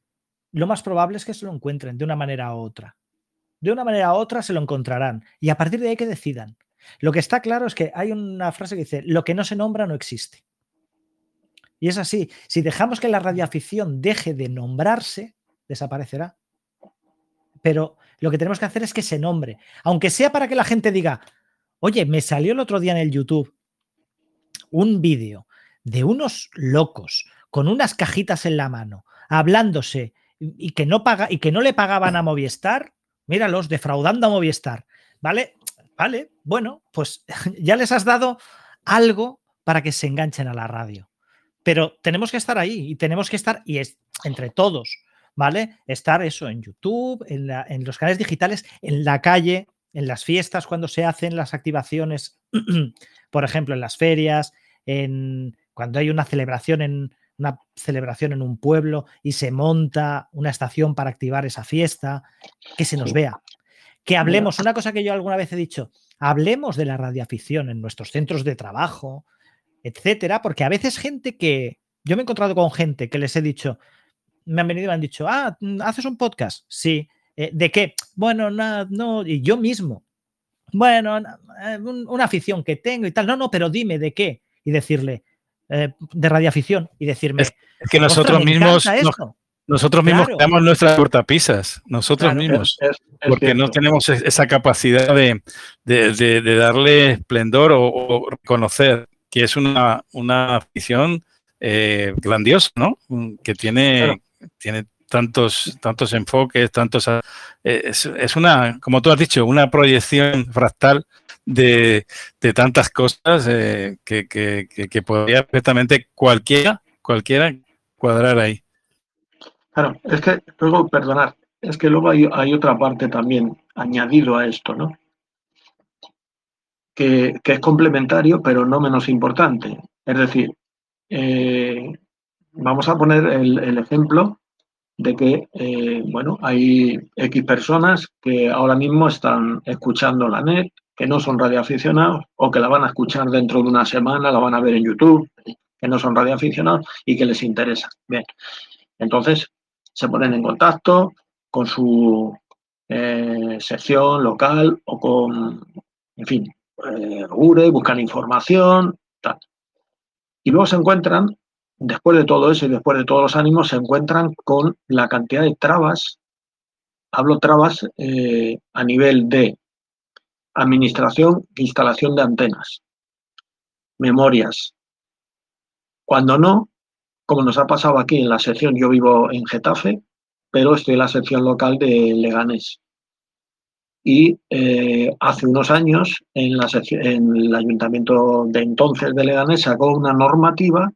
Speaker 2: lo más probable es que se lo encuentren de una manera u otra. De una manera u otra se lo encontrarán y a partir de ahí que decidan. Lo que está claro es que hay una frase que dice, lo que no se nombra no existe. Y es así, si dejamos que la radioafición deje de nombrarse, desaparecerá. Pero lo que tenemos que hacer es que se nombre, aunque sea para que la gente diga, oye, me salió el otro día en el YouTube un vídeo de unos locos con unas cajitas en la mano, hablándose y que no, y que no le pagaban a Movistar míralos, defraudando a Movistar, ¿vale? Vale, bueno, pues <laughs> ya les has dado algo para que se enganchen a la radio. Pero tenemos que estar ahí y tenemos que estar, y es entre todos, ¿vale? Estar eso en YouTube, en, en los canales digitales, en la calle, en las fiestas, cuando se hacen las activaciones, <clears throat> por ejemplo, en las ferias, en cuando hay una celebración en una celebración en un pueblo y se monta una estación para activar esa fiesta, que se nos vea. Que hablemos, una cosa que yo alguna vez he dicho, hablemos de la radioafición en nuestros centros de trabajo, etcétera, porque a veces gente que, yo me he encontrado con gente que les he dicho, me han venido y me han dicho, ah, ¿haces un podcast? Sí. Eh, ¿De qué? Bueno, no, no, y yo mismo. Bueno, eh, una afición que tengo y tal. No, no, pero dime de qué. Y decirle, eh, de radioafición y decirme.
Speaker 1: Es, que nosotros mismos. nosotros mismos creamos nuestras cortapisas, nosotros mismos, porque no tenemos esa capacidad de, darle esplendor o, reconocer que es una, una afición eh, grandiosa, ¿no? Que tiene, tiene tantos, tantos enfoques, tantos... Eh, es, una, como tú has dicho, una proyección fractal de, tantas cosas eh, que, podría perfectamente cualquiera, cualquiera cuadrar ahí.
Speaker 4: Claro, es que luego, perdonar, es que luego hay, otra parte también añadido a esto, ¿no? Que, es complementario, pero no menos importante. Es decir, eh, vamos a poner el, ejemplo de que, eh, bueno, hay X personas que ahora mismo están escuchando la net, que no son radioaficionados o que la van a escuchar dentro de una semana, la van a ver en YouTube, que no son radioaficionados y que les interesa. Bien, entonces se ponen en contacto con su eh, sección local o con, en fin, eh, URE, buscan información, tal. Y luego se encuentran, después de todo eso y después de todos los ánimos, se encuentran con la cantidad de trabas, hablo trabas eh, a nivel de administración instalación de antenas, memorias. Cuando no, como nos ha pasado aquí en la sección, yo vivo en Getafe, pero estoy en la sección local de Leganés. Y eh, hace unos años, en, en el ayuntamiento de entonces de Leganés, sacó una normativa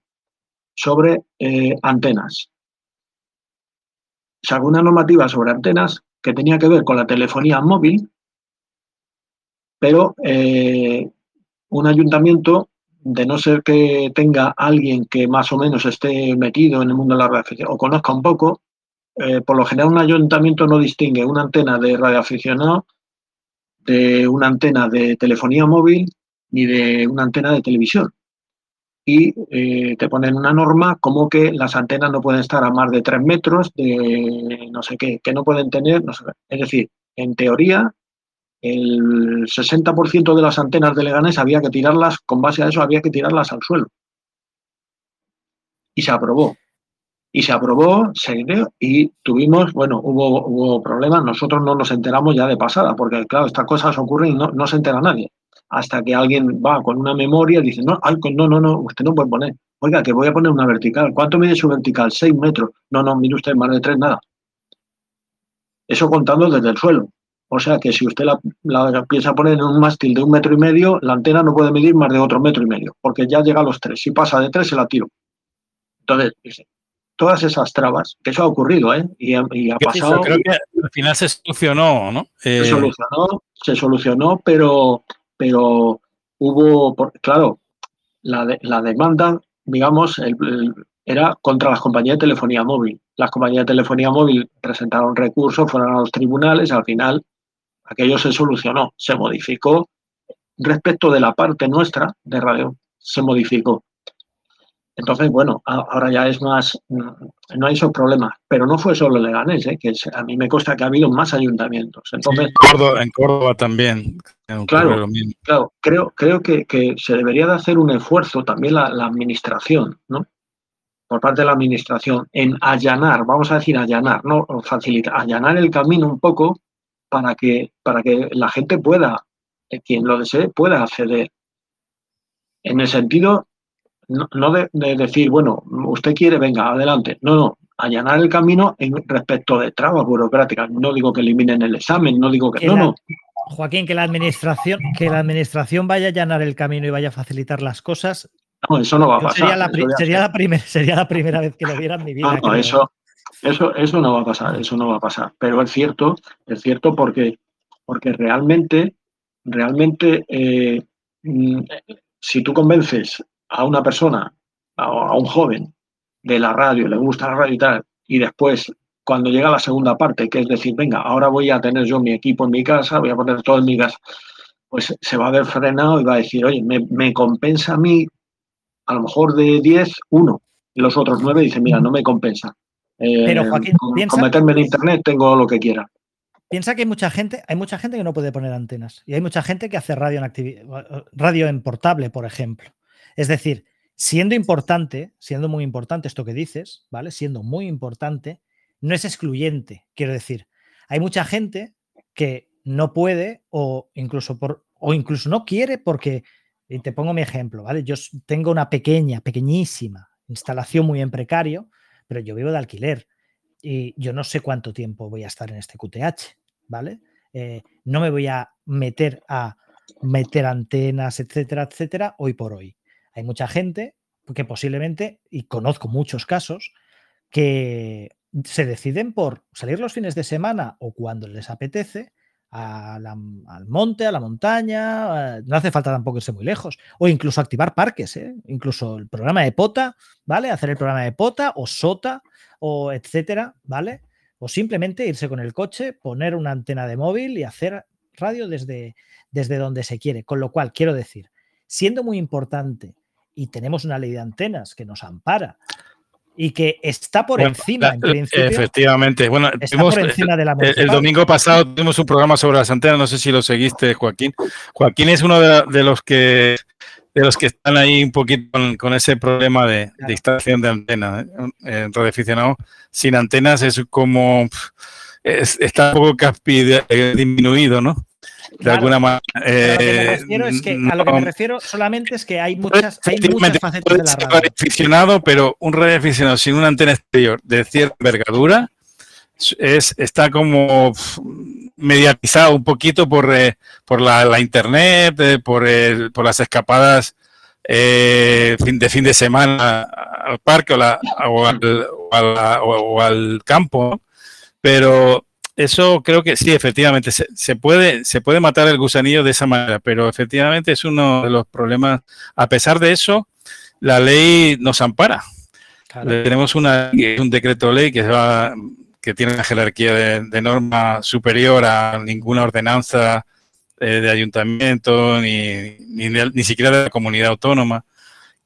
Speaker 4: sobre eh, antenas. Sacó una normativa sobre antenas que tenía que ver con la telefonía móvil pero eh, un ayuntamiento, de no ser que tenga alguien que más o menos esté metido en el mundo de la radioafición o conozca un poco, eh, por lo general un ayuntamiento no distingue una antena de radioaficionado de una antena de telefonía móvil ni de una antena de televisión. Y eh, te ponen una norma como que las antenas no pueden estar a más de tres metros, de no sé qué, que no pueden tener, no sé Es decir, en teoría, el 60% de las antenas de Leganés había que tirarlas, con base a eso había que tirarlas al suelo. Y se aprobó. Y se aprobó, se y tuvimos, bueno, hubo, hubo problemas, nosotros no nos enteramos ya de pasada, porque claro, estas cosas ocurren y no, no se entera nadie. Hasta que alguien va con una memoria y dice, no, no, no, no, usted no puede poner. Oiga, que voy a poner una vertical. ¿Cuánto mide su vertical? Seis metros. No, no, mire usted, más de tres, nada. Eso contando desde el suelo. O sea que si usted la, piensa poner en un mástil de un metro y medio, la antena no puede medir más de otro metro y medio, porque ya llega a los tres. Si pasa de tres, se la tiro. Entonces, todas esas trabas, que eso ha ocurrido, ¿eh? Y, ha pasado.
Speaker 1: Creo que al final se solucionó, ¿no?
Speaker 4: Se eh, solucionó, se solucionó, pero, pero hubo, claro, la, la demanda, digamos, era contra las compañías de telefonía móvil. Las compañías de telefonía móvil presentaron recursos, fueron a los tribunales, al final aquello se solucionó, se modificó respecto de la parte nuestra de radio, se modificó. Entonces, bueno, ahora ya es más, no hay esos problemas, pero no fue solo Leganés, ¿eh? que a mí me consta que ha habido más ayuntamientos. Entonces,
Speaker 1: en, Córdoba, también.
Speaker 4: Claro, claro, creo, creo que, se debería de hacer un esfuerzo también la, la, administración, ¿no? Por parte de la administración en allanar, vamos a decir allanar, no facilitar, allanar el camino un poco para que, para que la gente pueda, eh, quien lo desee, pueda acceder. En el sentido, no, de, decir, bueno, usted quiere, venga, adelante. No, no, allanar el camino en respecto de trabas burocráticas. No digo que eliminen el examen, no digo que, no, no.
Speaker 2: Joaquín, que la administración, que la administración vaya a allanar el camino y vaya a facilitar las cosas.
Speaker 4: No, eso no va a pasar.
Speaker 2: Sería la, sería la primera vez que lo viera en mi vida.
Speaker 4: No, eso, eso, eso no va a pasar, eso no va a pasar. Pero es cierto, es cierto porque, porque realmente, realmente, eh, mm, si tú convences a una persona, a un joven, de la radio, le gusta la radio y tal, y después cuando llega la segunda parte, que es decir, venga, ahora voy a tener yo mi equipo en mi casa, voy a poner todo en mi casa, pues se va a ver frenado y va a decir, oye, me, compensa a mí, a lo mejor de 10, uno, y los otros nueve dicen, mira, no me compensa. Eh, Pero Joaquín, con, meterme en internet tengo lo que quiera.
Speaker 2: Piensa que hay mucha gente, hay mucha gente que no puede poner antenas y hay mucha gente que hace radio en radio en portable, por ejemplo. Es decir, Siendo importante, siendo muy importante esto que dices, ¿vale? Siendo muy importante, no es excluyente, quiero decir. Hay mucha gente que no puede o incluso por o incluso no quiere porque y te pongo mi ejemplo, ¿vale? Yo tengo una pequeña, pequeñísima instalación muy en precario, pero yo vivo de alquiler y yo no sé cuánto tiempo voy a estar en este QTH, ¿vale? Eh, no me voy a meter a meter antenas, etcétera, etcétera, hoy por hoy. Hay mucha gente que posiblemente, y conozco muchos casos, que se deciden por salir los fines de semana o cuando les apetece al monte, a la montaña, no hace falta tampoco irse muy lejos, o incluso activar parques, ¿eh? incluso el programa de pota, ¿vale? Hacer el programa de pota o sota o etcétera, ¿vale? O simplemente irse con el coche, poner una antena de móvil y hacer radio desde, desde donde se quiere. Con lo cual, quiero decir, siendo muy importante y tenemos una ley de antenas que nos ampara y que está por encima, en principio.
Speaker 1: Efectivamente. Bueno, el, domingo pasado tuvimos un programa sobre las antenas, no sé si lo seguiste, Joaquín. Joaquín es uno de, los que de los que están ahí un poquito con, ese problema de, instalación de antenas. ¿eh? radioaficionado sin antenas es como está un poco disminuido, ¿no? De alguna manera.
Speaker 2: a, lo que me eh, refiero es que, a lo que me refiero solamente es que hay muchas, hay muchas facetas de la radio.
Speaker 1: aficionado, pero un radioaficionado sin una antena exterior de cierta envergadura es, está como mediatizado un poquito por, eh, por la, internet, eh, por, por las escapadas de fin de semana al parque o, o, al, o al, campo, pero eso creo que sí, efectivamente, se, puede, se puede matar el gusanillo de esa manera, pero efectivamente es uno de los problemas. A pesar de eso, la ley nos ampara. Tenemos una, un decreto ley que, va, que tiene una jerarquía de, norma superior a ninguna ordenanza eh, de ayuntamiento, ni, ni, siquiera de la comunidad autónoma.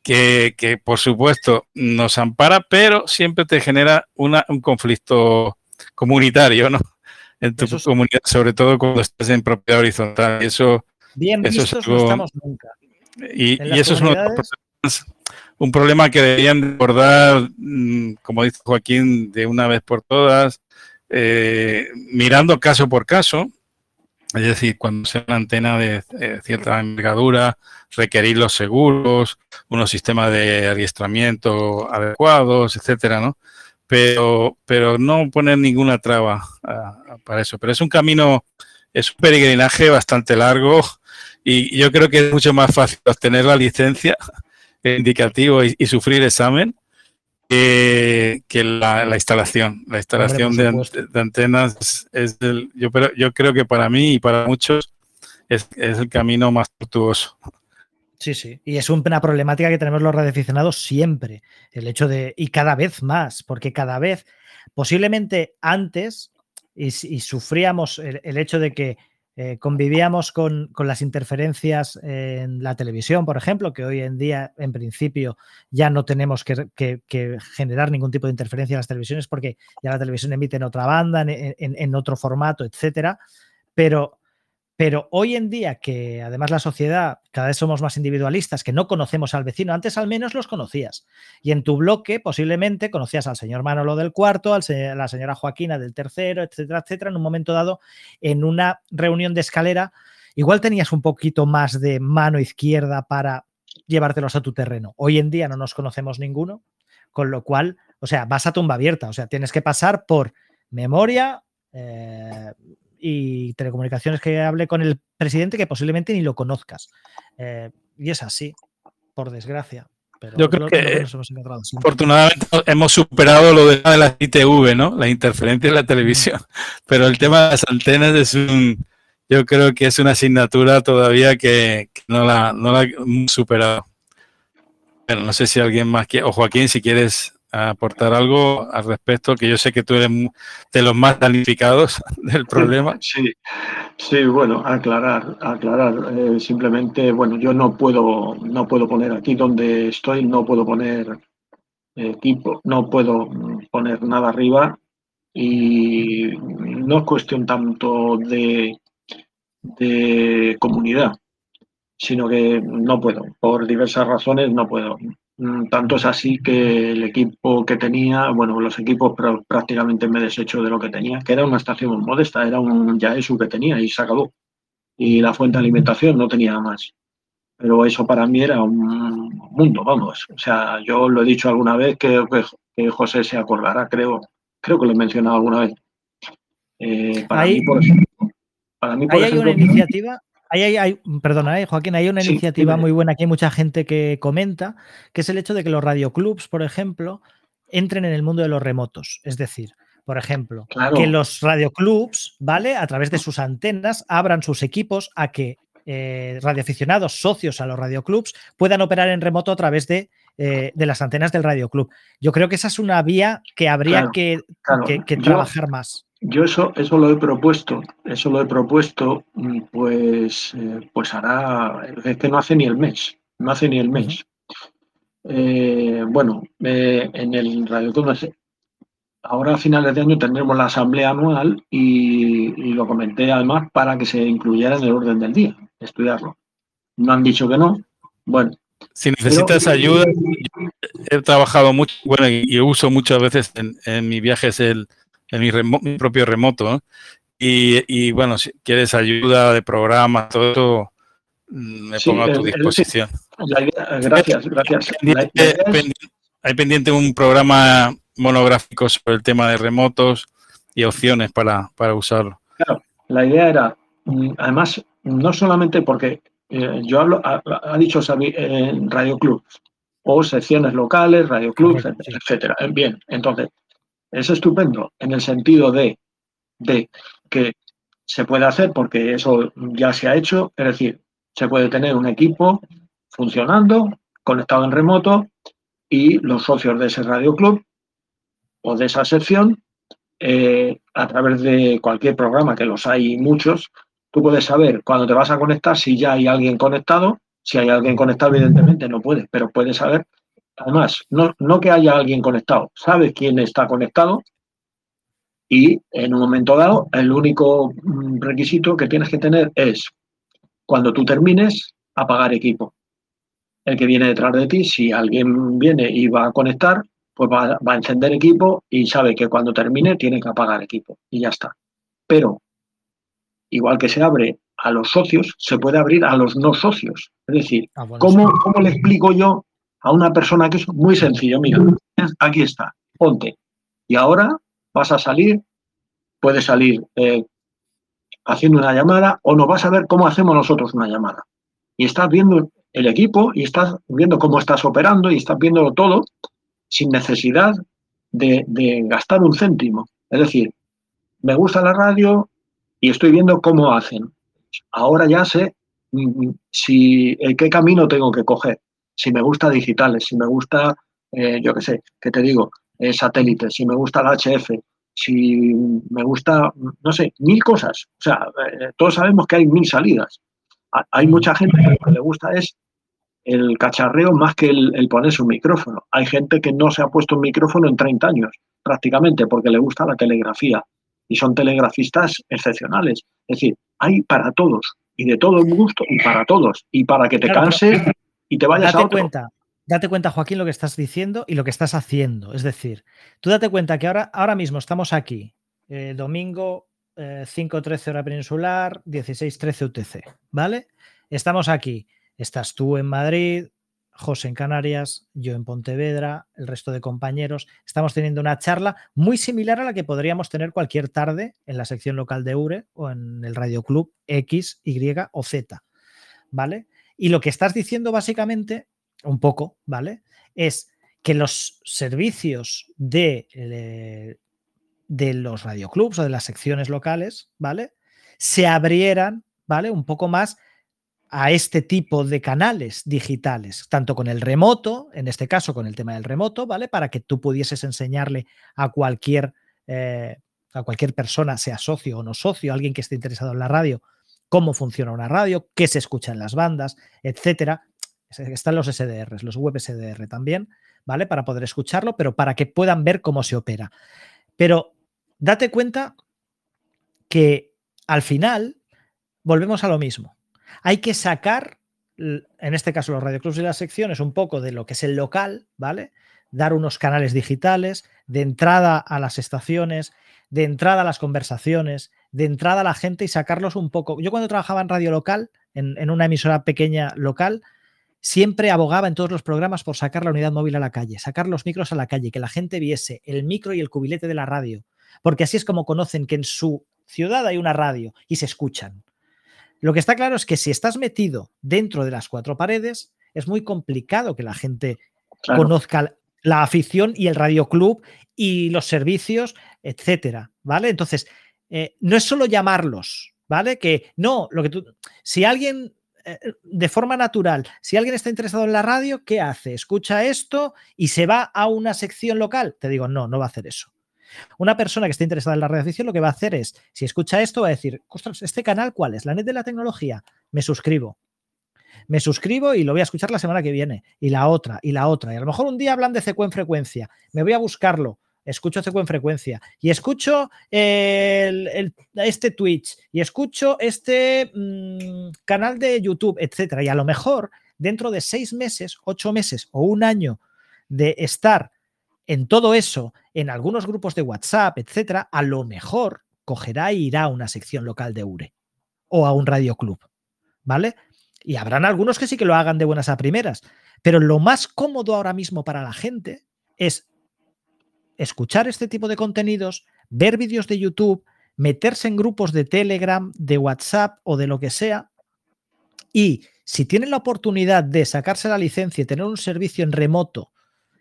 Speaker 1: Que, que, por supuesto nos ampara, pero siempre te genera una, un conflicto comunitario, ¿no? En tu comunidad, sobre todo cuando estás en propiedad horizontal. Y eso,
Speaker 2: Bien eso es no estamos nunca.
Speaker 1: Y, eso es un problema que deberían abordar, mm, como dice Joaquín, de una vez por todas, eh, mirando caso por caso. Es decir, cuando sea una antena de eh, cierta envergadura, requerir los seguros, unos sistemas de adiestramiento adecuados, etcétera, ¿no? Pero, pero no poner ninguna traba ah, para eso. Pero es un camino, es un peregrinaje bastante largo y yo creo que es mucho más fácil obtener la licencia, <laughs> indicativo y, sufrir examen que, la, instalación. La instalación de, antenas es el, yo, yo creo que para mí y para muchos es, es el camino más tortuoso.
Speaker 2: Sí, sí. Y es una problemática que tenemos los radioaficionados siempre. El hecho de. Y cada vez más, porque cada vez, posiblemente antes, y, sufríamos el, hecho de que eh, convivíamos con, las interferencias en la televisión, por ejemplo, que hoy en día, en principio, ya no tenemos que, generar ningún tipo de interferencia en las televisiones porque ya la televisión emite en otra banda, en, en otro formato, etcétera. Pero pero hoy en día, que además la sociedad cada vez somos más individualistas, que no conocemos al vecino, antes al menos los conocías. Y en tu bloque posiblemente conocías al señor Manolo del cuarto, a la señora Joaquina del tercero, etcétera, etcétera. En un momento dado, en una reunión de escalera, igual tenías un poquito más de mano izquierda para llevártelos a tu terreno. Hoy en día no nos conocemos ninguno, con lo cual O sea, vas a tumba abierta, o sea, tienes que pasar por memoria eh, y telecomunicaciones que hable con el presidente que posiblemente ni lo conozcas. Eh, y es así, por desgracia.
Speaker 1: Yo creo que afortunadamente hemos superado lo de la ITV, ¿no? La interferencia en la televisión. <laughs> Pero el tema de las antenas es un, yo creo que es una asignatura todavía que, no, la, no la hemos superado. Bueno, no sé si alguien más quiere, o Joaquín, si quieres aportar algo al respecto, que yo sé que tú eres de los más damnificados <laughs> del problema. <laughs>
Speaker 4: Sí, sí, bueno, aclarar, aclarar. Eh, simplemente, bueno, yo no puedo, no puedo poner aquí donde estoy, no puedo poner equipo, no puedo poner nada arriba y no es cuestión tanto de, de comunidad, sino que no puedo, por diversas razones no puedo. Mm, tanto es así que el equipo que tenía, bueno, los equipos prácticamente me deshecho de lo que tenía, que era una estación modesta, era un Yaesu que tenía y se acabó. Y la fuente de alimentación no tenía más. Pero eso para mí era un mundo, vamos. O sea, yo lo he dicho alguna vez que, que José se acordará, creo, creo que lo he mencionado alguna vez.
Speaker 2: Eh, para, mí, por ejemplo, para mí, por hay una iniciativa hay, perdona, eh, Joaquín, hay una iniciativa muy buena que hay mucha gente que comenta, que es el hecho de que los radioclubs, por ejemplo, entren en el mundo de los remotos. Es decir, por ejemplo, que los radioclubs, ¿vale? A través de sus antenas, abran sus equipos a que eh, radioaficionados, socios a los radioclubs, puedan operar en remoto a través de, eh, las antenas del radioclub. Yo creo que esa es una vía que habría que, trabajar más.
Speaker 4: Yo eso, eso lo he propuesto, eso lo he propuesto, mm, pues, eh, pues hará, es que no hace ni el mes, no hace ni el mes. Eh, bueno, eh, en el Radio ahora a finales de año tendremos la asamblea anual y, y, lo comenté además para que se incluyera en el orden del día, estudiarlo. No han dicho que no, bueno.
Speaker 1: Si necesitas ayuda, he trabajado mucho, bueno, y, uso muchas veces en, en mis viajes el en mi, propio remoto. Y, bueno, si quieres ayuda de programa, todo eso, mm, me pongo a tu disposición.
Speaker 4: gracias, gracias.
Speaker 1: hay pendiente un programa monográfico sobre el tema de remotos y opciones para, usarlo.
Speaker 4: Claro, la idea era, mm, además, no solamente porque eh, yo hablo, ha, dicho Xavi, en Radio Club o secciones locales, Radio Club, etcétera. Bien, entonces, es estupendo en el sentido de, que se puede hacer porque eso ya se ha hecho, es decir, se puede tener un equipo funcionando, conectado en remoto y los socios de ese radio club o de esa sección, eh, a través de cualquier programa, que los hay muchos, tú puedes saber cuando te vas a conectar si ya hay alguien conectado. Si hay alguien conectado, evidentemente no puedes, pero puedes saber Además, no, no que haya alguien conectado, sabes quién está conectado y en un momento dado el único mm, requisito que tienes que tener es cuando tú termines apagar equipo. El que viene detrás de ti, si alguien viene y va a conectar, pues va, va, a encender equipo y sabe que cuando termine tiene que apagar equipo y ya está. Pero, igual que se abre a los socios, se puede abrir a los no socios. Es decir, ah, ¿cómo, ¿cómo, le explico yo a una persona que es muy sencillo. Mira, aquí está, ponte. Y ahora vas a salir, puedes salir eh, haciendo una llamada o no vas a ver cómo hacemos nosotros una llamada. Y estás viendo el equipo y estás viendo cómo estás operando y estás viéndolo todo sin necesidad de, gastar un céntimo. Es decir, me gusta la radio y estoy viendo cómo hacen. Ahora ya sé mm, mm, si, qué camino tengo que coger si me gusta digitales, si me gusta, eh, yo qué sé, ¿qué te digo? Eh, satélites, si me gusta el HF, si me gusta, no sé, mil cosas. O sea, eh, todos sabemos que hay mil salidas. Hay mucha gente que lo que le gusta es el cacharreo más que el, el ponerse un micrófono. Hay gente que no se ha puesto un micrófono en 30 años, prácticamente, porque le gusta la telegrafía. Y son telegrafistas excepcionales. Es decir, hay para todos, y de todo gusto, y para todos. Y para que te canses, y te vayas
Speaker 2: date Cuenta, date cuenta, Joaquín, lo que estás diciendo y lo que estás haciendo. Es decir, tú date cuenta que ahora, ahora mismo estamos aquí, eh, domingo 5.13 eh, hora peninsular, 16.13 UTC, ¿vale? Estamos aquí. Estás tú en Madrid, José en Canarias, yo en Pontevedra, el resto de compañeros. Estamos teniendo una charla muy similar a la que podríamos tener cualquier tarde en la sección local de URE o en el Radio Club X, Y o Z. ¿Vale? Y lo que estás diciendo básicamente, un poco, ¿vale? Es que los servicios de, eh, de los radioclubs o de las secciones locales, ¿vale? Se abrieran, ¿vale? Un poco más a este tipo de canales digitales, tanto con el remoto, en este caso con el tema del remoto, ¿vale? Para que tú pudieses enseñarle a cualquier, eh, a cualquier persona, sea socio o no socio, alguien que esté interesado en la radio, cómo funciona una radio, qué se escucha en las bandas, etcétera. Están los SDRs, los web SDR también, ¿vale? Para poder escucharlo, pero para que puedan ver cómo se opera. Pero date cuenta que al final volvemos a lo mismo hay que sacar, en este caso los radioclubs y las secciones, un poco de lo que es el local, ¿vale? Dar unos canales digitales de entrada a las estaciones, de entrada a las conversaciones, de entrada a la gente y sacarlos un poco. Yo cuando trabajaba en radio local, en, una emisora pequeña local, siempre abogaba en todos los programas por sacar la unidad móvil a la calle, sacar los micros a la calle, que la gente viese el micro y el cubilete de la radio, porque así es como conocen que en su ciudad hay una radio y se escuchan. Lo que está claro es que si estás metido dentro de las cuatro paredes, es muy complicado que la gente conozca la afición y el radioclub y los servicios, etcétera, ¿vale? Entonces, eh, no es solo llamarlos, ¿vale? Que no, lo que tú, si alguien eh, de forma natural, si alguien está interesado en la radio, ¿qué hace? Escucha esto y se va a una sección local. Te digo, no, no va a hacer eso. Una persona que esté interesada en la radioafición lo que va a hacer es, si escucha esto, va a decir, ostras, ¿este canal cuál es? ¿La net de la tecnología? Me suscribo. Me suscribo y lo voy a escuchar la semana que viene. Y la otra, y la otra. Y a lo mejor un día hablan de CQ en frecuencia. Me voy a buscarlo. Escucho CQ en frecuencia. Y escucho este Twitch. Y escucho este mm, canal de YouTube, etcétera. Y a lo mejor, dentro de seis meses, ocho meses o un año de estar en todo eso, en algunos grupos de WhatsApp, etcétera, a lo mejor cogerá e irá a una sección local de URE o a un radio club, ¿vale? Y habrán algunos que sí que lo hagan de buenas a primeras, pero lo más cómodo ahora mismo para la gente es escuchar este tipo de contenidos, ver vídeos de YouTube, meterse en grupos de Telegram, de WhatsApp o de lo que sea y si tienen la oportunidad de sacarse la licencia y tener un servicio en remoto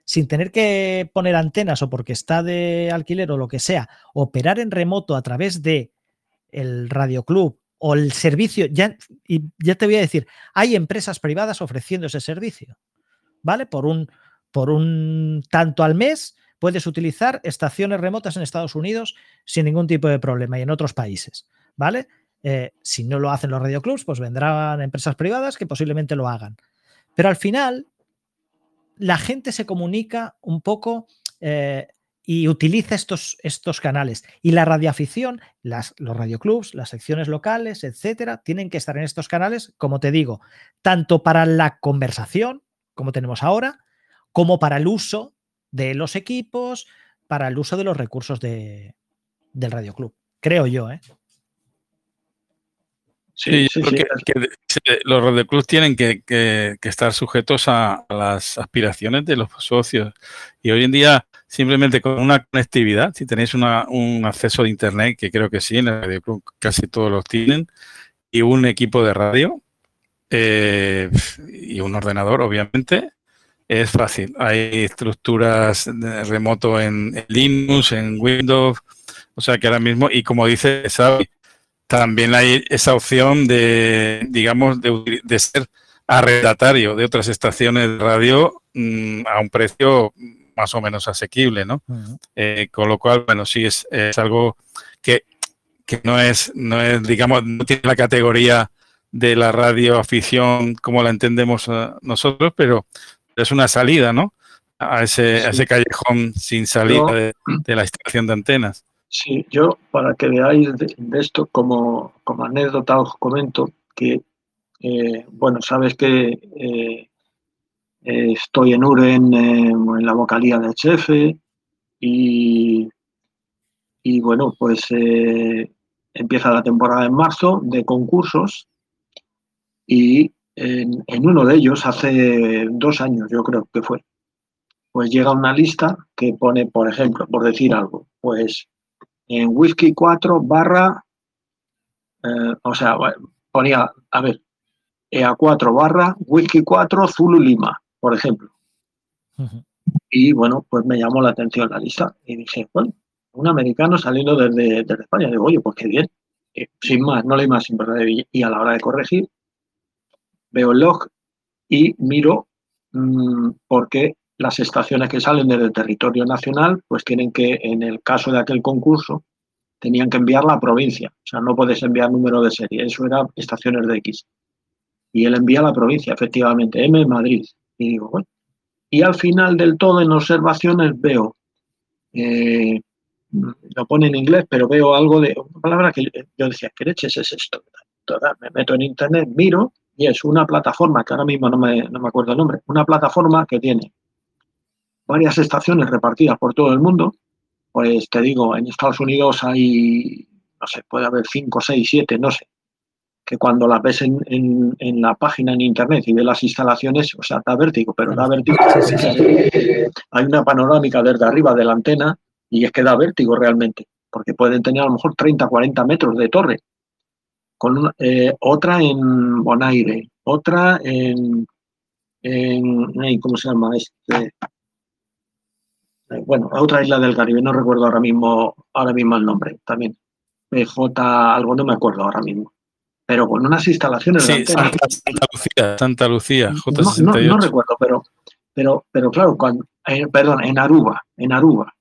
Speaker 2: sin tener que poner antenas o porque está de alquiler o lo que sea, operar en remoto a través de el radioclub o el servicio, ya, y ya te voy a decir, hay empresas privadas ofreciendo ese servicio, ¿vale? Por un, por un tanto al mes puedes utilizar estaciones remotas en Estados Unidos sin ningún tipo de problema y en otros países, ¿vale? Eh, si no lo hacen los radioclubs, pues vendrán empresas privadas que posiblemente lo hagan. Pero al final, la gente se comunica un poco eh, y utiliza estos, estos canales. Y la radioafición, las, los radioclubs, las secciones locales, etcétera, tienen que estar en estos canales, como te digo, tanto para la conversación, como tenemos ahora, como para el uso de los equipos, para el uso de los recursos de, del radioclub. Creo yo, ¿eh?
Speaker 1: Sí, porque los radioclubs tienen que, estar sujetos a, las aspiraciones de los socios. Y hoy en día, simplemente con una conectividad, si tenéis un acceso de Internet, que creo que sí, en el radioclub casi todos los tienen, y un equipo de radio eh, y un ordenador, obviamente, es fácil. Hay estructuras de remoto en, Linux, en Windows, o sea que ahora mismo, y como dice Xavi, también hay esa opción de, digamos, de, ser arrendatario de otras estaciones de radio mm, a un precio más o menos asequible, ¿no? Eh, con lo cual, bueno, sí es, algo que, no es, no es, digamos, no tiene la categoría de la radio afición como la entendemos eh, nosotros, pero es una salida, ¿no? A ese, ese callejón sin salida de la estación de antenas.
Speaker 4: Sí, yo para que veáis de, esto como, anécdota os comento que, eh, bueno, sabes que eh, estoy en Uren en la vocalía de HF y, y bueno, pues eh, empieza la temporada en marzo de concursos y en, uno de ellos, hace dos años yo creo que fue, pues llega una lista que pone, por ejemplo, por decir algo, pues en whisky 4 barra, eh, o sea, ponía, a ver, EA4 barra whisky 4 Zulu Lima, por ejemplo. Y bueno, pues me llamó la atención la lista y dije, bueno, un americano saliendo desde, España. Digo, oye, pues qué bien. sin más, no leí más Y a la hora de corregir, veo el log y miro mm, por qué las estaciones que salen desde el territorio nacional, pues tienen que, en el caso de aquel concurso, tenían que enviar la provincia. O sea, no puedes enviar número de serie. Eso era estaciones de X. Y él envía la provincia, efectivamente, M Madrid. Y digo, bueno. Y al final del todo, en observaciones, veo eh, lo pone en inglés, pero veo algo de una palabra que yo decía, ¿qué leches es esto? me meto en internet, miro y es una plataforma, que ahora mismo no me, no me acuerdo el nombre, una plataforma que tiene varias estaciones repartidas por todo el mundo. Pues te digo, en Estados Unidos hay, no sé, puede haber 5, 6, 7, no sé, que cuando las ves en, en, la página en internet y ves las instalaciones, o sea, da vértigo, pero da vértigo. Hay una panorámica desde arriba de la antena y es que da vértigo realmente, porque pueden tener a lo mejor 30, 40 metros de torre. Con eh, otra en Bonaire, otra en, en, ¿cómo se llama? Este, eh, bueno, otra isla del Caribe, no recuerdo ahora mismo, ahora mismo el nombre también. PJ, algo no me acuerdo ahora mismo. Pero con unas instalaciones.
Speaker 1: Sí, Santa, Lucía, Santa Lucía,
Speaker 4: J68. No, recuerdo, pero, pero, pero claro, cuando, eh, perdón, en Aruba, en Aruba,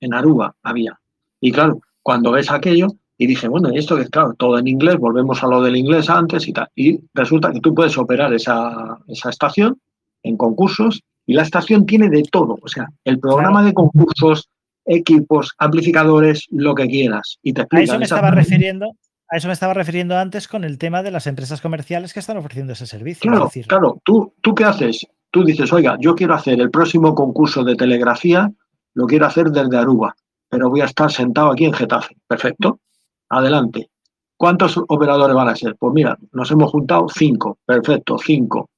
Speaker 4: en Aruba había. Y claro, cuando ves aquello, y dije, bueno, y esto es claro, todo en inglés, volvemos a lo del inglés antes y tal. Y resulta que tú puedes operar esa, estación en concursos y la estación tiene de todo. O sea, el programa de concursos, equipos, amplificadores, lo que quieras. Y te
Speaker 2: a eso me estaba refiriendo. A eso me estaba refiriendo antes con el tema de las empresas comerciales que están ofreciendo ese servicio.
Speaker 4: Claro, claro. ¿Tú, ¿Tú qué haces? Tú dices, oiga, yo quiero hacer el próximo concurso de telegrafía lo quiero hacer desde Aruba, pero voy a estar sentado aquí en Getafe. Perfecto. Adelante. ¿Cuántos operadores van a ser? Pues mira, nos hemos juntado cinco. Perfecto, cinco.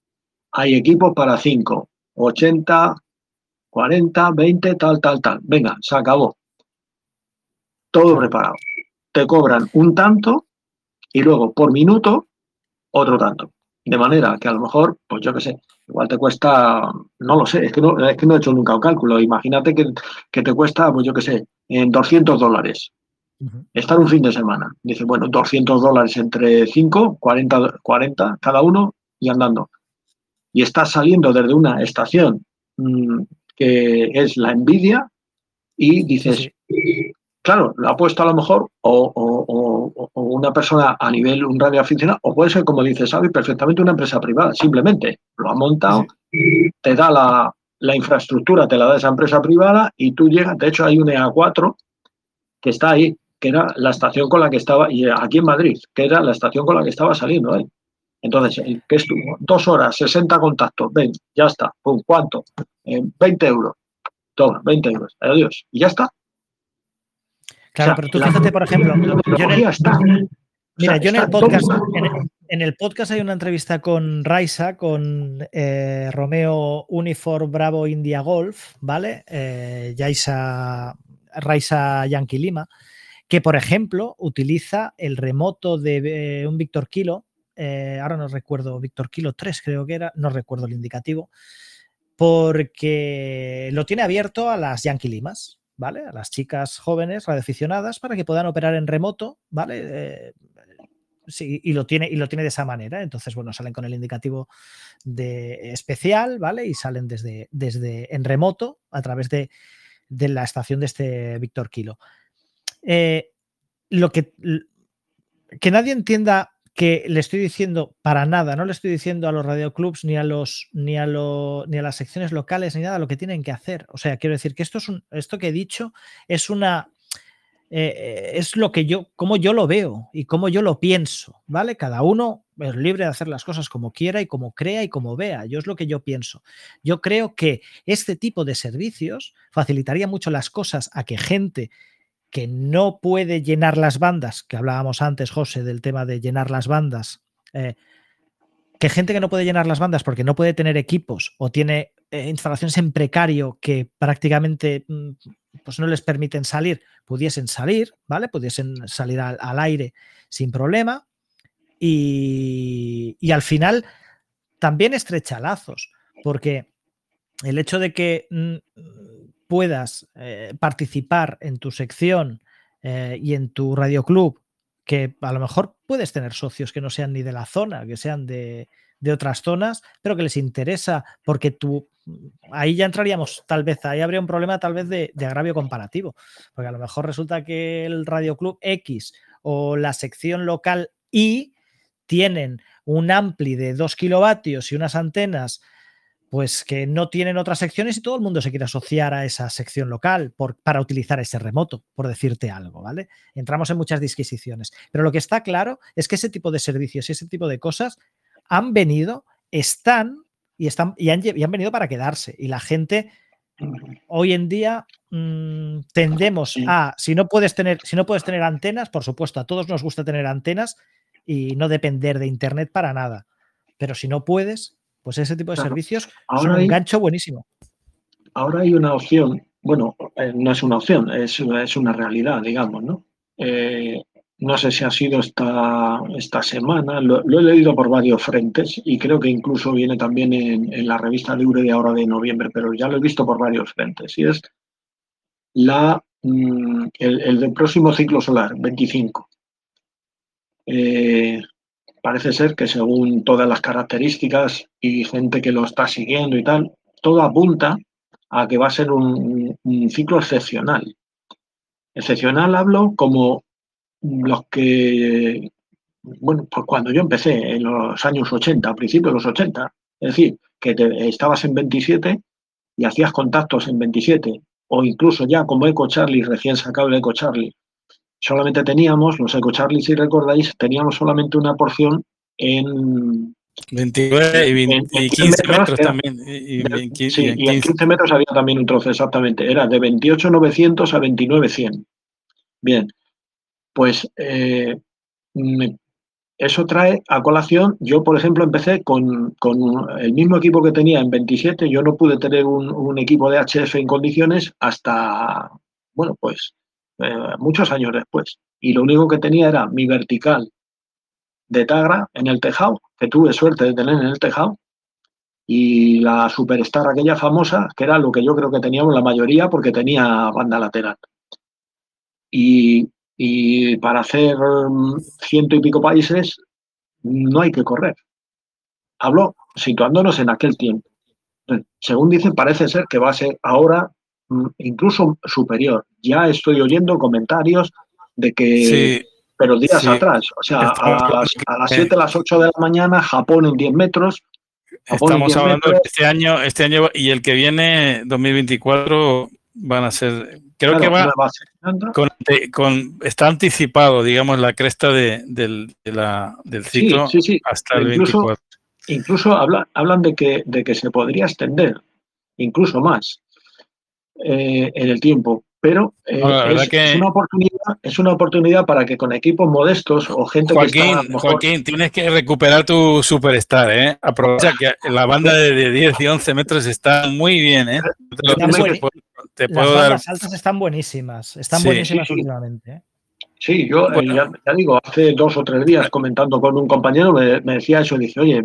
Speaker 4: Hay equipos para cinco. 80, 40, 20, tal, tal, tal. Venga, se acabó. Todo preparado. Te cobran un tanto y luego por minuto otro tanto. De manera que a lo mejor, pues yo qué sé, igual te cuesta, no lo sé, es que no, es que no he hecho nunca un cálculo. Imagínate que, te cuesta, pues yo qué sé, en 200 dólares. Estar un fin de semana. Dice, bueno, 200 dólares entre 5, 40, 40 cada uno y andando. Y estás saliendo desde una estación mm, que es la envidia y dices, claro, lo ha puesto a lo mejor o, una persona a nivel, un radioaficionado, o puede ser, como dice Xavi, perfectamente una empresa privada. Simplemente lo ha montado, te da la, infraestructura, te la da esa empresa privada y tú llegas. De hecho, hay un EA4 que está ahí, que era la estación con la que estaba, y aquí en Madrid, que era la estación con la que estaba saliendo. Entonces, ¿qué estuvo? Dos horas, 60 contactos, ven, ya está. ¿Cuánto? 20 eh, euros. Toma, 20 euros. Adiós. Y ya está.
Speaker 2: Claro, pero tú fíjate, por ejemplo, yo en el, mira, yo en el podcast, en el, podcast hay una entrevista con Raisa, con eh, Romeo Uniform Bravo India Golf, ¿vale? Eh, Yaisa, Raisa Yankee Lima, que por ejemplo utiliza el remoto de eh, un Víctor Kilo, eh, ahora no recuerdo, Víctor Kilo 3 creo que era, no recuerdo el indicativo, porque lo tiene abierto a las Yankee Limas, ¿vale? A las chicas jóvenes radioaficionadas para que puedan operar en remoto, ¿vale? Eh, sí, y lo, tiene, y lo tiene de esa manera. Entonces, bueno, salen con el indicativo de especial, ¿vale? Y salen desde, desde en remoto a través de, la estación de este Víctor Kilo. Eh, lo que, que nadie entienda que le estoy diciendo para nada, no le estoy diciendo a los radioclubs ni a los ni a ni a las secciones locales ni nada lo que tienen que hacer. O sea, quiero decir que esto es un, esto que he dicho es una eh, es lo que yo, como yo lo veo y como yo lo pienso, ¿vale? Cada uno es libre de hacer las cosas como quiera y como crea y como vea. Yo es lo que yo pienso. Yo creo que este tipo de servicios facilitaría mucho las cosas a que gente que no puede llenar las bandas, que hablábamos antes, José, del tema de llenar las bandas, eh, que gente que no puede llenar las bandas porque no puede tener equipos o tiene eh, instalaciones en precario que prácticamente mm, pues no les permiten salir, pudiesen salir, ¿vale? Pudiesen salir al, aire sin problema. Y, al final también estrecha lazos, porque el hecho de que mm, puedas eh, participar en tu sección eh, y en tu radio club, que a lo mejor puedes tener socios que no sean ni de la zona, que sean de, de otras zonas, pero que les interesa porque tú, ahí ya entraríamos, tal vez, ahí habría un problema tal vez de, agravio comparativo, porque a lo mejor resulta que el Radio Club X o la sección local Y tienen un ampli de 2 kilovatios y unas antenas pues que no tienen otras secciones y todo el mundo se quiere asociar a esa sección local para utilizar ese remoto, por decirte algo, ¿vale? Entramos en muchas disquisiciones. Pero lo que está claro es que ese tipo de servicios y ese tipo de cosas han venido, están y, están, y han, venido para quedarse. Y la gente hoy en día mm, tendemos a, si no, puedes tener, si no puedes tener antenas, por supuesto, a todos nos gusta tener antenas y no depender de Internet para nada. Pero si no puedes, pues ese tipo de servicios son un gancho buenísimo.
Speaker 4: Ahora hay una opción, bueno, eh, no es una opción, es, es una realidad, digamos, ¿no? Eh, no sé si ha sido esta, esta semana, lo, he leído por varios frentes y creo que incluso viene también en, la revista Libre de ahora de noviembre, pero ya lo he visto por varios frentes y es la, mm, el, del próximo ciclo solar, 25. Eh, parece ser que según todas las características y gente que lo está siguiendo y tal, todo apunta a que va a ser un ciclo excepcional. Excepcional hablo como los que, bueno, pues cuando yo empecé en los años 80, a principios de los 80, es decir, que estabas en 27 y hacías contactos en 27, o incluso ya como Eco Charlie, recién sacado el Eco Charlie, solamente teníamos, los Eco Charlie, si recordáis, teníamos solamente una porción en
Speaker 1: 29 y, 15 metros, también.
Speaker 4: Y, en 15 metros había también un trozo, exactamente. Era de 28.900 a 29.100. Bien, pues eh, eso trae a colación, yo por ejemplo empecé con, el mismo equipo que tenía en 27, yo no pude tener un, equipo de HF en condiciones hasta, bueno, pues eh, muchos años después. Y lo único que tenía era mi vertical de Tagra en el tejado, que tuve suerte de tener en el tejado, y la Superstar aquella famosa, que era lo que yo creo que teníamos la mayoría porque tenía banda lateral. Y y para hacer mm, ciento y pico países no hay que correr. Hablo situándonos en aquel tiempo. Según dicen, parece ser que va a ser ahora incluso superior. Ya estoy oyendo comentarios de que, pero días atrás, o sea, a las, a las 7, a las 8 de la mañana, Japón en 10 metros.
Speaker 1: Estamos hablando de este año, este año y el que viene, 2024, van a ser Creo que va con, está anticipado, digamos, la cresta de, del, del ciclo hasta el
Speaker 4: incluso,
Speaker 1: 24.
Speaker 4: Incluso hablan de que, de que se podría extender, incluso más, eh, en el tiempo. Pero eh, es, una oportunidad, es una oportunidad para que con equipos modestos o gente
Speaker 1: Joaquín, que Joaquín, tienes que recuperar tu superstar, ¿eh? Aprovecha que la banda de 10 y 11 metros está muy bien, ¿eh?
Speaker 2: Te puedo, Las bandas altas están buenísimas, están buenísimas últimamente. ¿eh?
Speaker 4: Sí, yo eh, ya, digo, hace dos o tres días comentando con un compañero me, decía eso, dice, oye,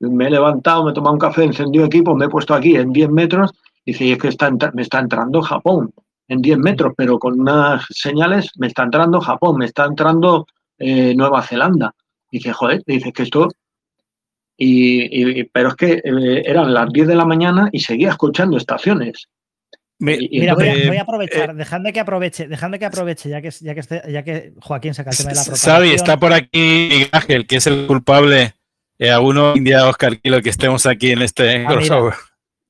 Speaker 4: me he levantado, me he tomado un café, encendido equipo, me he puesto aquí en 10 metros, dice, es que está, me está entrando Japón en 10 metros, pero con unas señales me está entrando Japón, me está entrando eh, Nueva Zelanda. Dice, joder, dice que esto... Y, pero es que eh, eran las 10 de la mañana y seguía escuchando estaciones.
Speaker 2: Mira, voy, a, aprovechar, eh, dejando que aproveche, dejando que aproveche, ya que, ya que, ya que Joaquín saca el tema de la propagación.
Speaker 1: Sabi, está por aquí Miguel Ángel, que es el culpable, a uno India Oscar Kilo, que estemos aquí en este
Speaker 2: ah, crossover.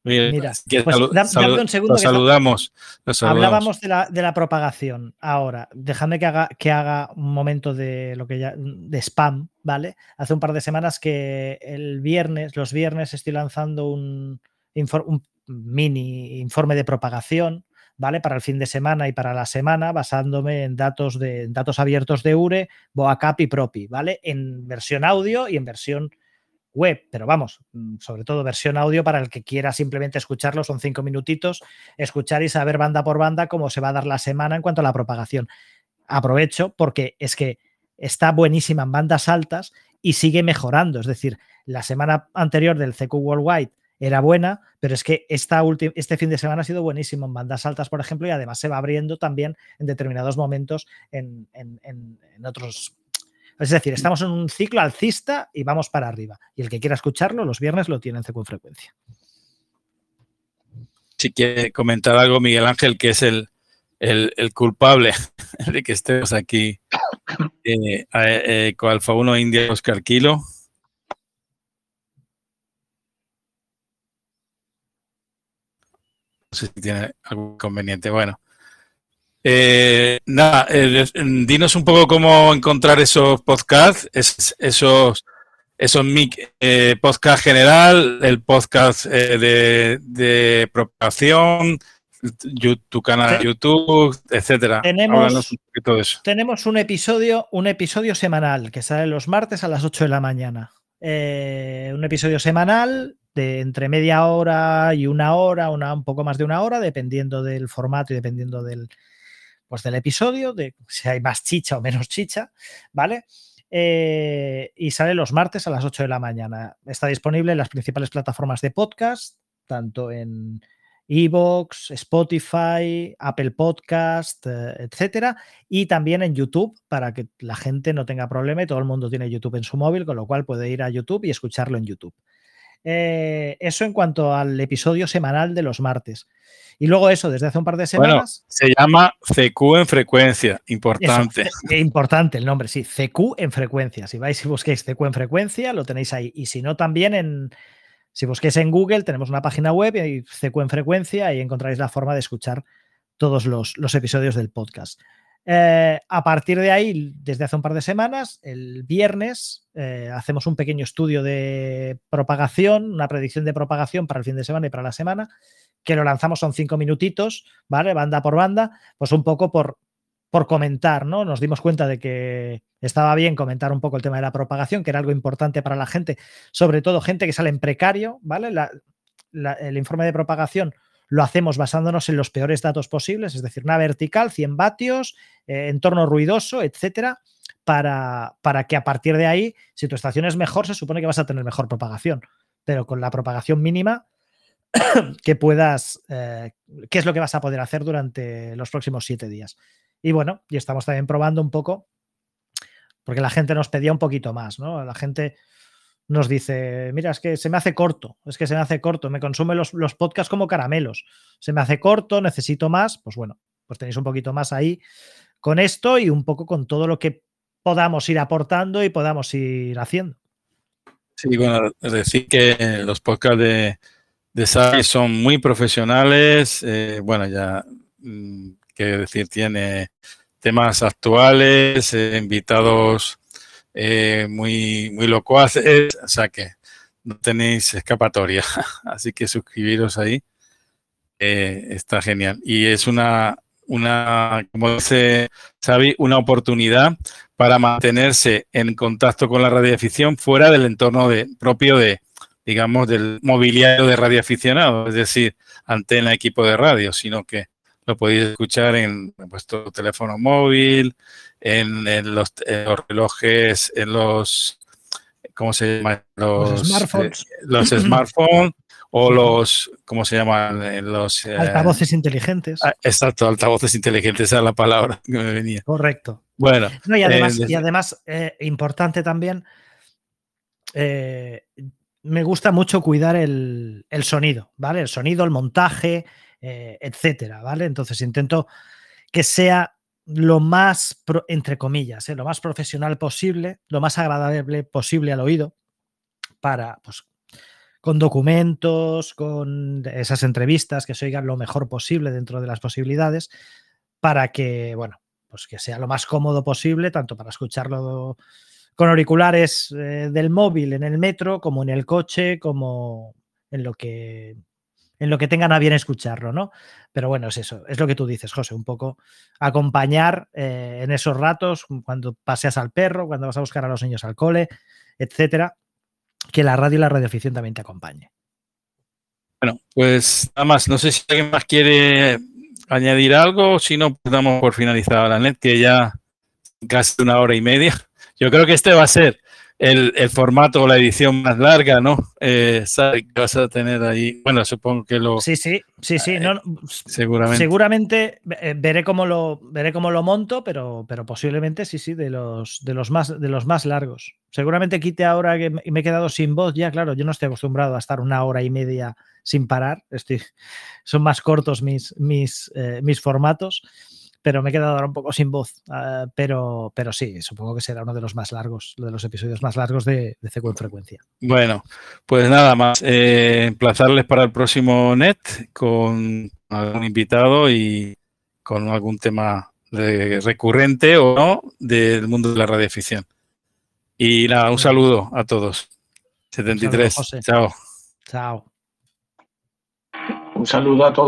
Speaker 2: Mira, pues, dame un segundo.
Speaker 1: saludamos,
Speaker 2: Hablábamos de la, de la, propagación. Ahora, dejadme que haga, que haga un momento de lo que ya de spam, ¿vale? Hace un par de semanas que el viernes, los viernes, estoy lanzando un, un mini informe de propagación, ¿vale? Para el fin de semana y para la semana, basándome en datos de datos abiertos de URE, BoaCap y Propi, ¿vale? En versión audio y en versión web, pero vamos, mm, sobre todo versión audio para el que quiera simplemente escucharlo, son cinco minutitos, escuchar y saber banda por banda cómo se va a dar la semana en cuanto a la propagación. Aprovecho porque es que está buenísima en bandas altas y sigue mejorando, es decir, la semana anterior del CQ Worldwide era buena, pero es que esta este fin de semana ha sido buenísimo en bandas altas, por ejemplo, y además se va abriendo también en determinados momentos en, en otros es decir, estamos en un ciclo alcista y vamos para arriba. Y el que quiera escucharlo, los viernes lo tiene en CQ frecuencia.
Speaker 1: Si quiere comentar algo, Miguel Ángel, que es el, culpable <laughs> de que estemos aquí <laughs> eh, eh, con Alfa 1 India Oscar Kilo. No sé si tiene algún inconveniente. Bueno, eh, nada, eh, dinos un poco cómo encontrar esos podcasts, esos, esos eh, podcast general, el podcast de, propagación, tu canal de YouTube, etcétera.
Speaker 2: Tenemos un, tenemos un episodio, un episodio semanal que sale los martes a las 8 de la mañana. un episodio semanal de entre media hora y una hora, una, un poco más de una hora, dependiendo del formato y dependiendo del, pues, del episodio, de si hay más chicha o menos chicha, ¿vale? Eh, y sale los martes a las 8 de la mañana. Está disponible en las principales plataformas de podcast, tanto en Evox, Spotify, Apple Podcast, eh, etcétera, y también en YouTube para que la gente no tenga problema y todo el mundo tiene YouTube en su móvil, con lo cual puede ir a YouTube y escucharlo en YouTube. Eh, eso en cuanto al episodio semanal de los martes. Y luego eso, desde hace un par de semanas.
Speaker 1: se llama CQ en frecuencia, importante. <laughs>
Speaker 2: importante el nombre, sí, CQ en frecuencia. Si vais y busquéis CQ en frecuencia, lo tenéis ahí. Y si no, también en. Si busquéis en Google, tenemos una página web y CQ en frecuencia y encontráis la forma de escuchar todos los, los episodios del podcast. Eh, a partir de ahí, desde hace un par de semanas, el viernes, eh, hacemos un pequeño estudio de propagación, una predicción de propagación para el fin de semana y para la semana, que lo lanzamos son cinco minutitos, ¿vale? Banda por banda, pues un poco por, por comentar, ¿no? Nos dimos cuenta de que estaba bien comentar un poco el tema de la propagación, que era algo importante para la gente, sobre todo gente que sale en precario, ¿vale? el informe de propagación lo hacemos basándonos en los peores datos posibles, es decir, una vertical, 100 vatios, eh, entorno ruidoso, etcétera, para, para, que a partir de ahí, si tu estación es mejor, se supone que vas a tener mejor propagación, pero con la propagación mínima <coughs> que puedas, eh, qué es lo que vas a poder hacer durante los próximos siete días. Y bueno, y estamos también probando un poco, porque la gente nos pedía un poquito más, ¿no? La gente nos dice, mira, es que se me hace corto, es que se me hace corto, me consume los, los podcasts como caramelos, se me hace corto, necesito más, pues bueno, pues tenéis un poquito más ahí con esto y un poco con todo lo que podamos ir aportando y podamos ir haciendo.
Speaker 1: Sí, bueno, decir que los podcasts de, de son muy profesionales, eh, bueno, ya, mm, qué decir, tiene temas actuales, eh, invitados eh, muy, muy locuaces, o sea que no tenéis escapatoria. <laughs> Así que suscribiros ahí. Eh, está genial. Y es una, una, como dice Xavi, una oportunidad para mantenerse en contacto con la radioafición fuera del entorno de, propio de, digamos, del mobiliario de radioaficionado, es decir, antena, equipo de radio, sino que lo podéis escuchar en vuestro teléfono móvil, en, los, relojes, en los, ¿cómo se llama?
Speaker 2: Los, smartphones.
Speaker 1: Eh, los smartphones o los, ¿cómo se llaman? Los,
Speaker 2: eh, altavoces inteligentes.
Speaker 1: Ah, exacto, altavoces inteligentes, esa es la palabra que me venía.
Speaker 2: Correcto.
Speaker 1: Bueno.
Speaker 2: y además, y además eh, importante también, me gusta mucho cuidar el, el, sonido, ¿vale? El sonido, el montaje, etcétera, ¿vale? Entonces intento que sea lo más, entre comillas, ¿eh? lo más profesional posible, lo más agradable posible al oído, para, pues, con documentos, con esas entrevistas, que se oigan lo mejor posible dentro de las posibilidades, para que, bueno, pues que sea lo más cómodo posible, tanto para escucharlo con auriculares eh, del móvil en el metro, como en el coche, como en lo que en lo que tengan a bien escucharlo, ¿no? Pero bueno, es eso, es lo que tú dices, José, un poco acompañar eh, en esos ratos, cuando paseas al perro, cuando vas a buscar a los niños al cole, etcétera. que la radio y la radioafición también te acompañe.
Speaker 1: Bueno, pues nada más. No sé si alguien más quiere añadir algo, si no, pues damos por finalizada la net, que ya casi una hora y media. Yo creo que este va a ser el, formato o la edición más larga, ¿no? Eh, vas a tener ahí. Bueno, supongo que lo.
Speaker 2: Sí, sí, sí, sí.
Speaker 1: no, seguramente.
Speaker 2: Seguramente eh, veré cómo lo veré cómo lo monto, pero, pero posiblemente sí, sí, de los, de los más de los más largos. Seguramente quite ahora que me he quedado sin voz. Ya, claro, yo no estoy acostumbrado a estar una hora y media sin parar. Estoy, son más cortos mis, mis, eh, mis formatos pero me he quedado ahora un poco sin voz. Ah, pero, pero sí, supongo que será uno de los más largos, de los episodios más largos de, de en Frecuencia.
Speaker 1: Bueno, pues nada más. Eh, emplazarles para el próximo net con algún invitado y con algún tema recurrente o no del mundo de la radioficción. Y nada, un saludo a todos. 73. Chao.
Speaker 2: Chao.
Speaker 4: Un saludo a todos.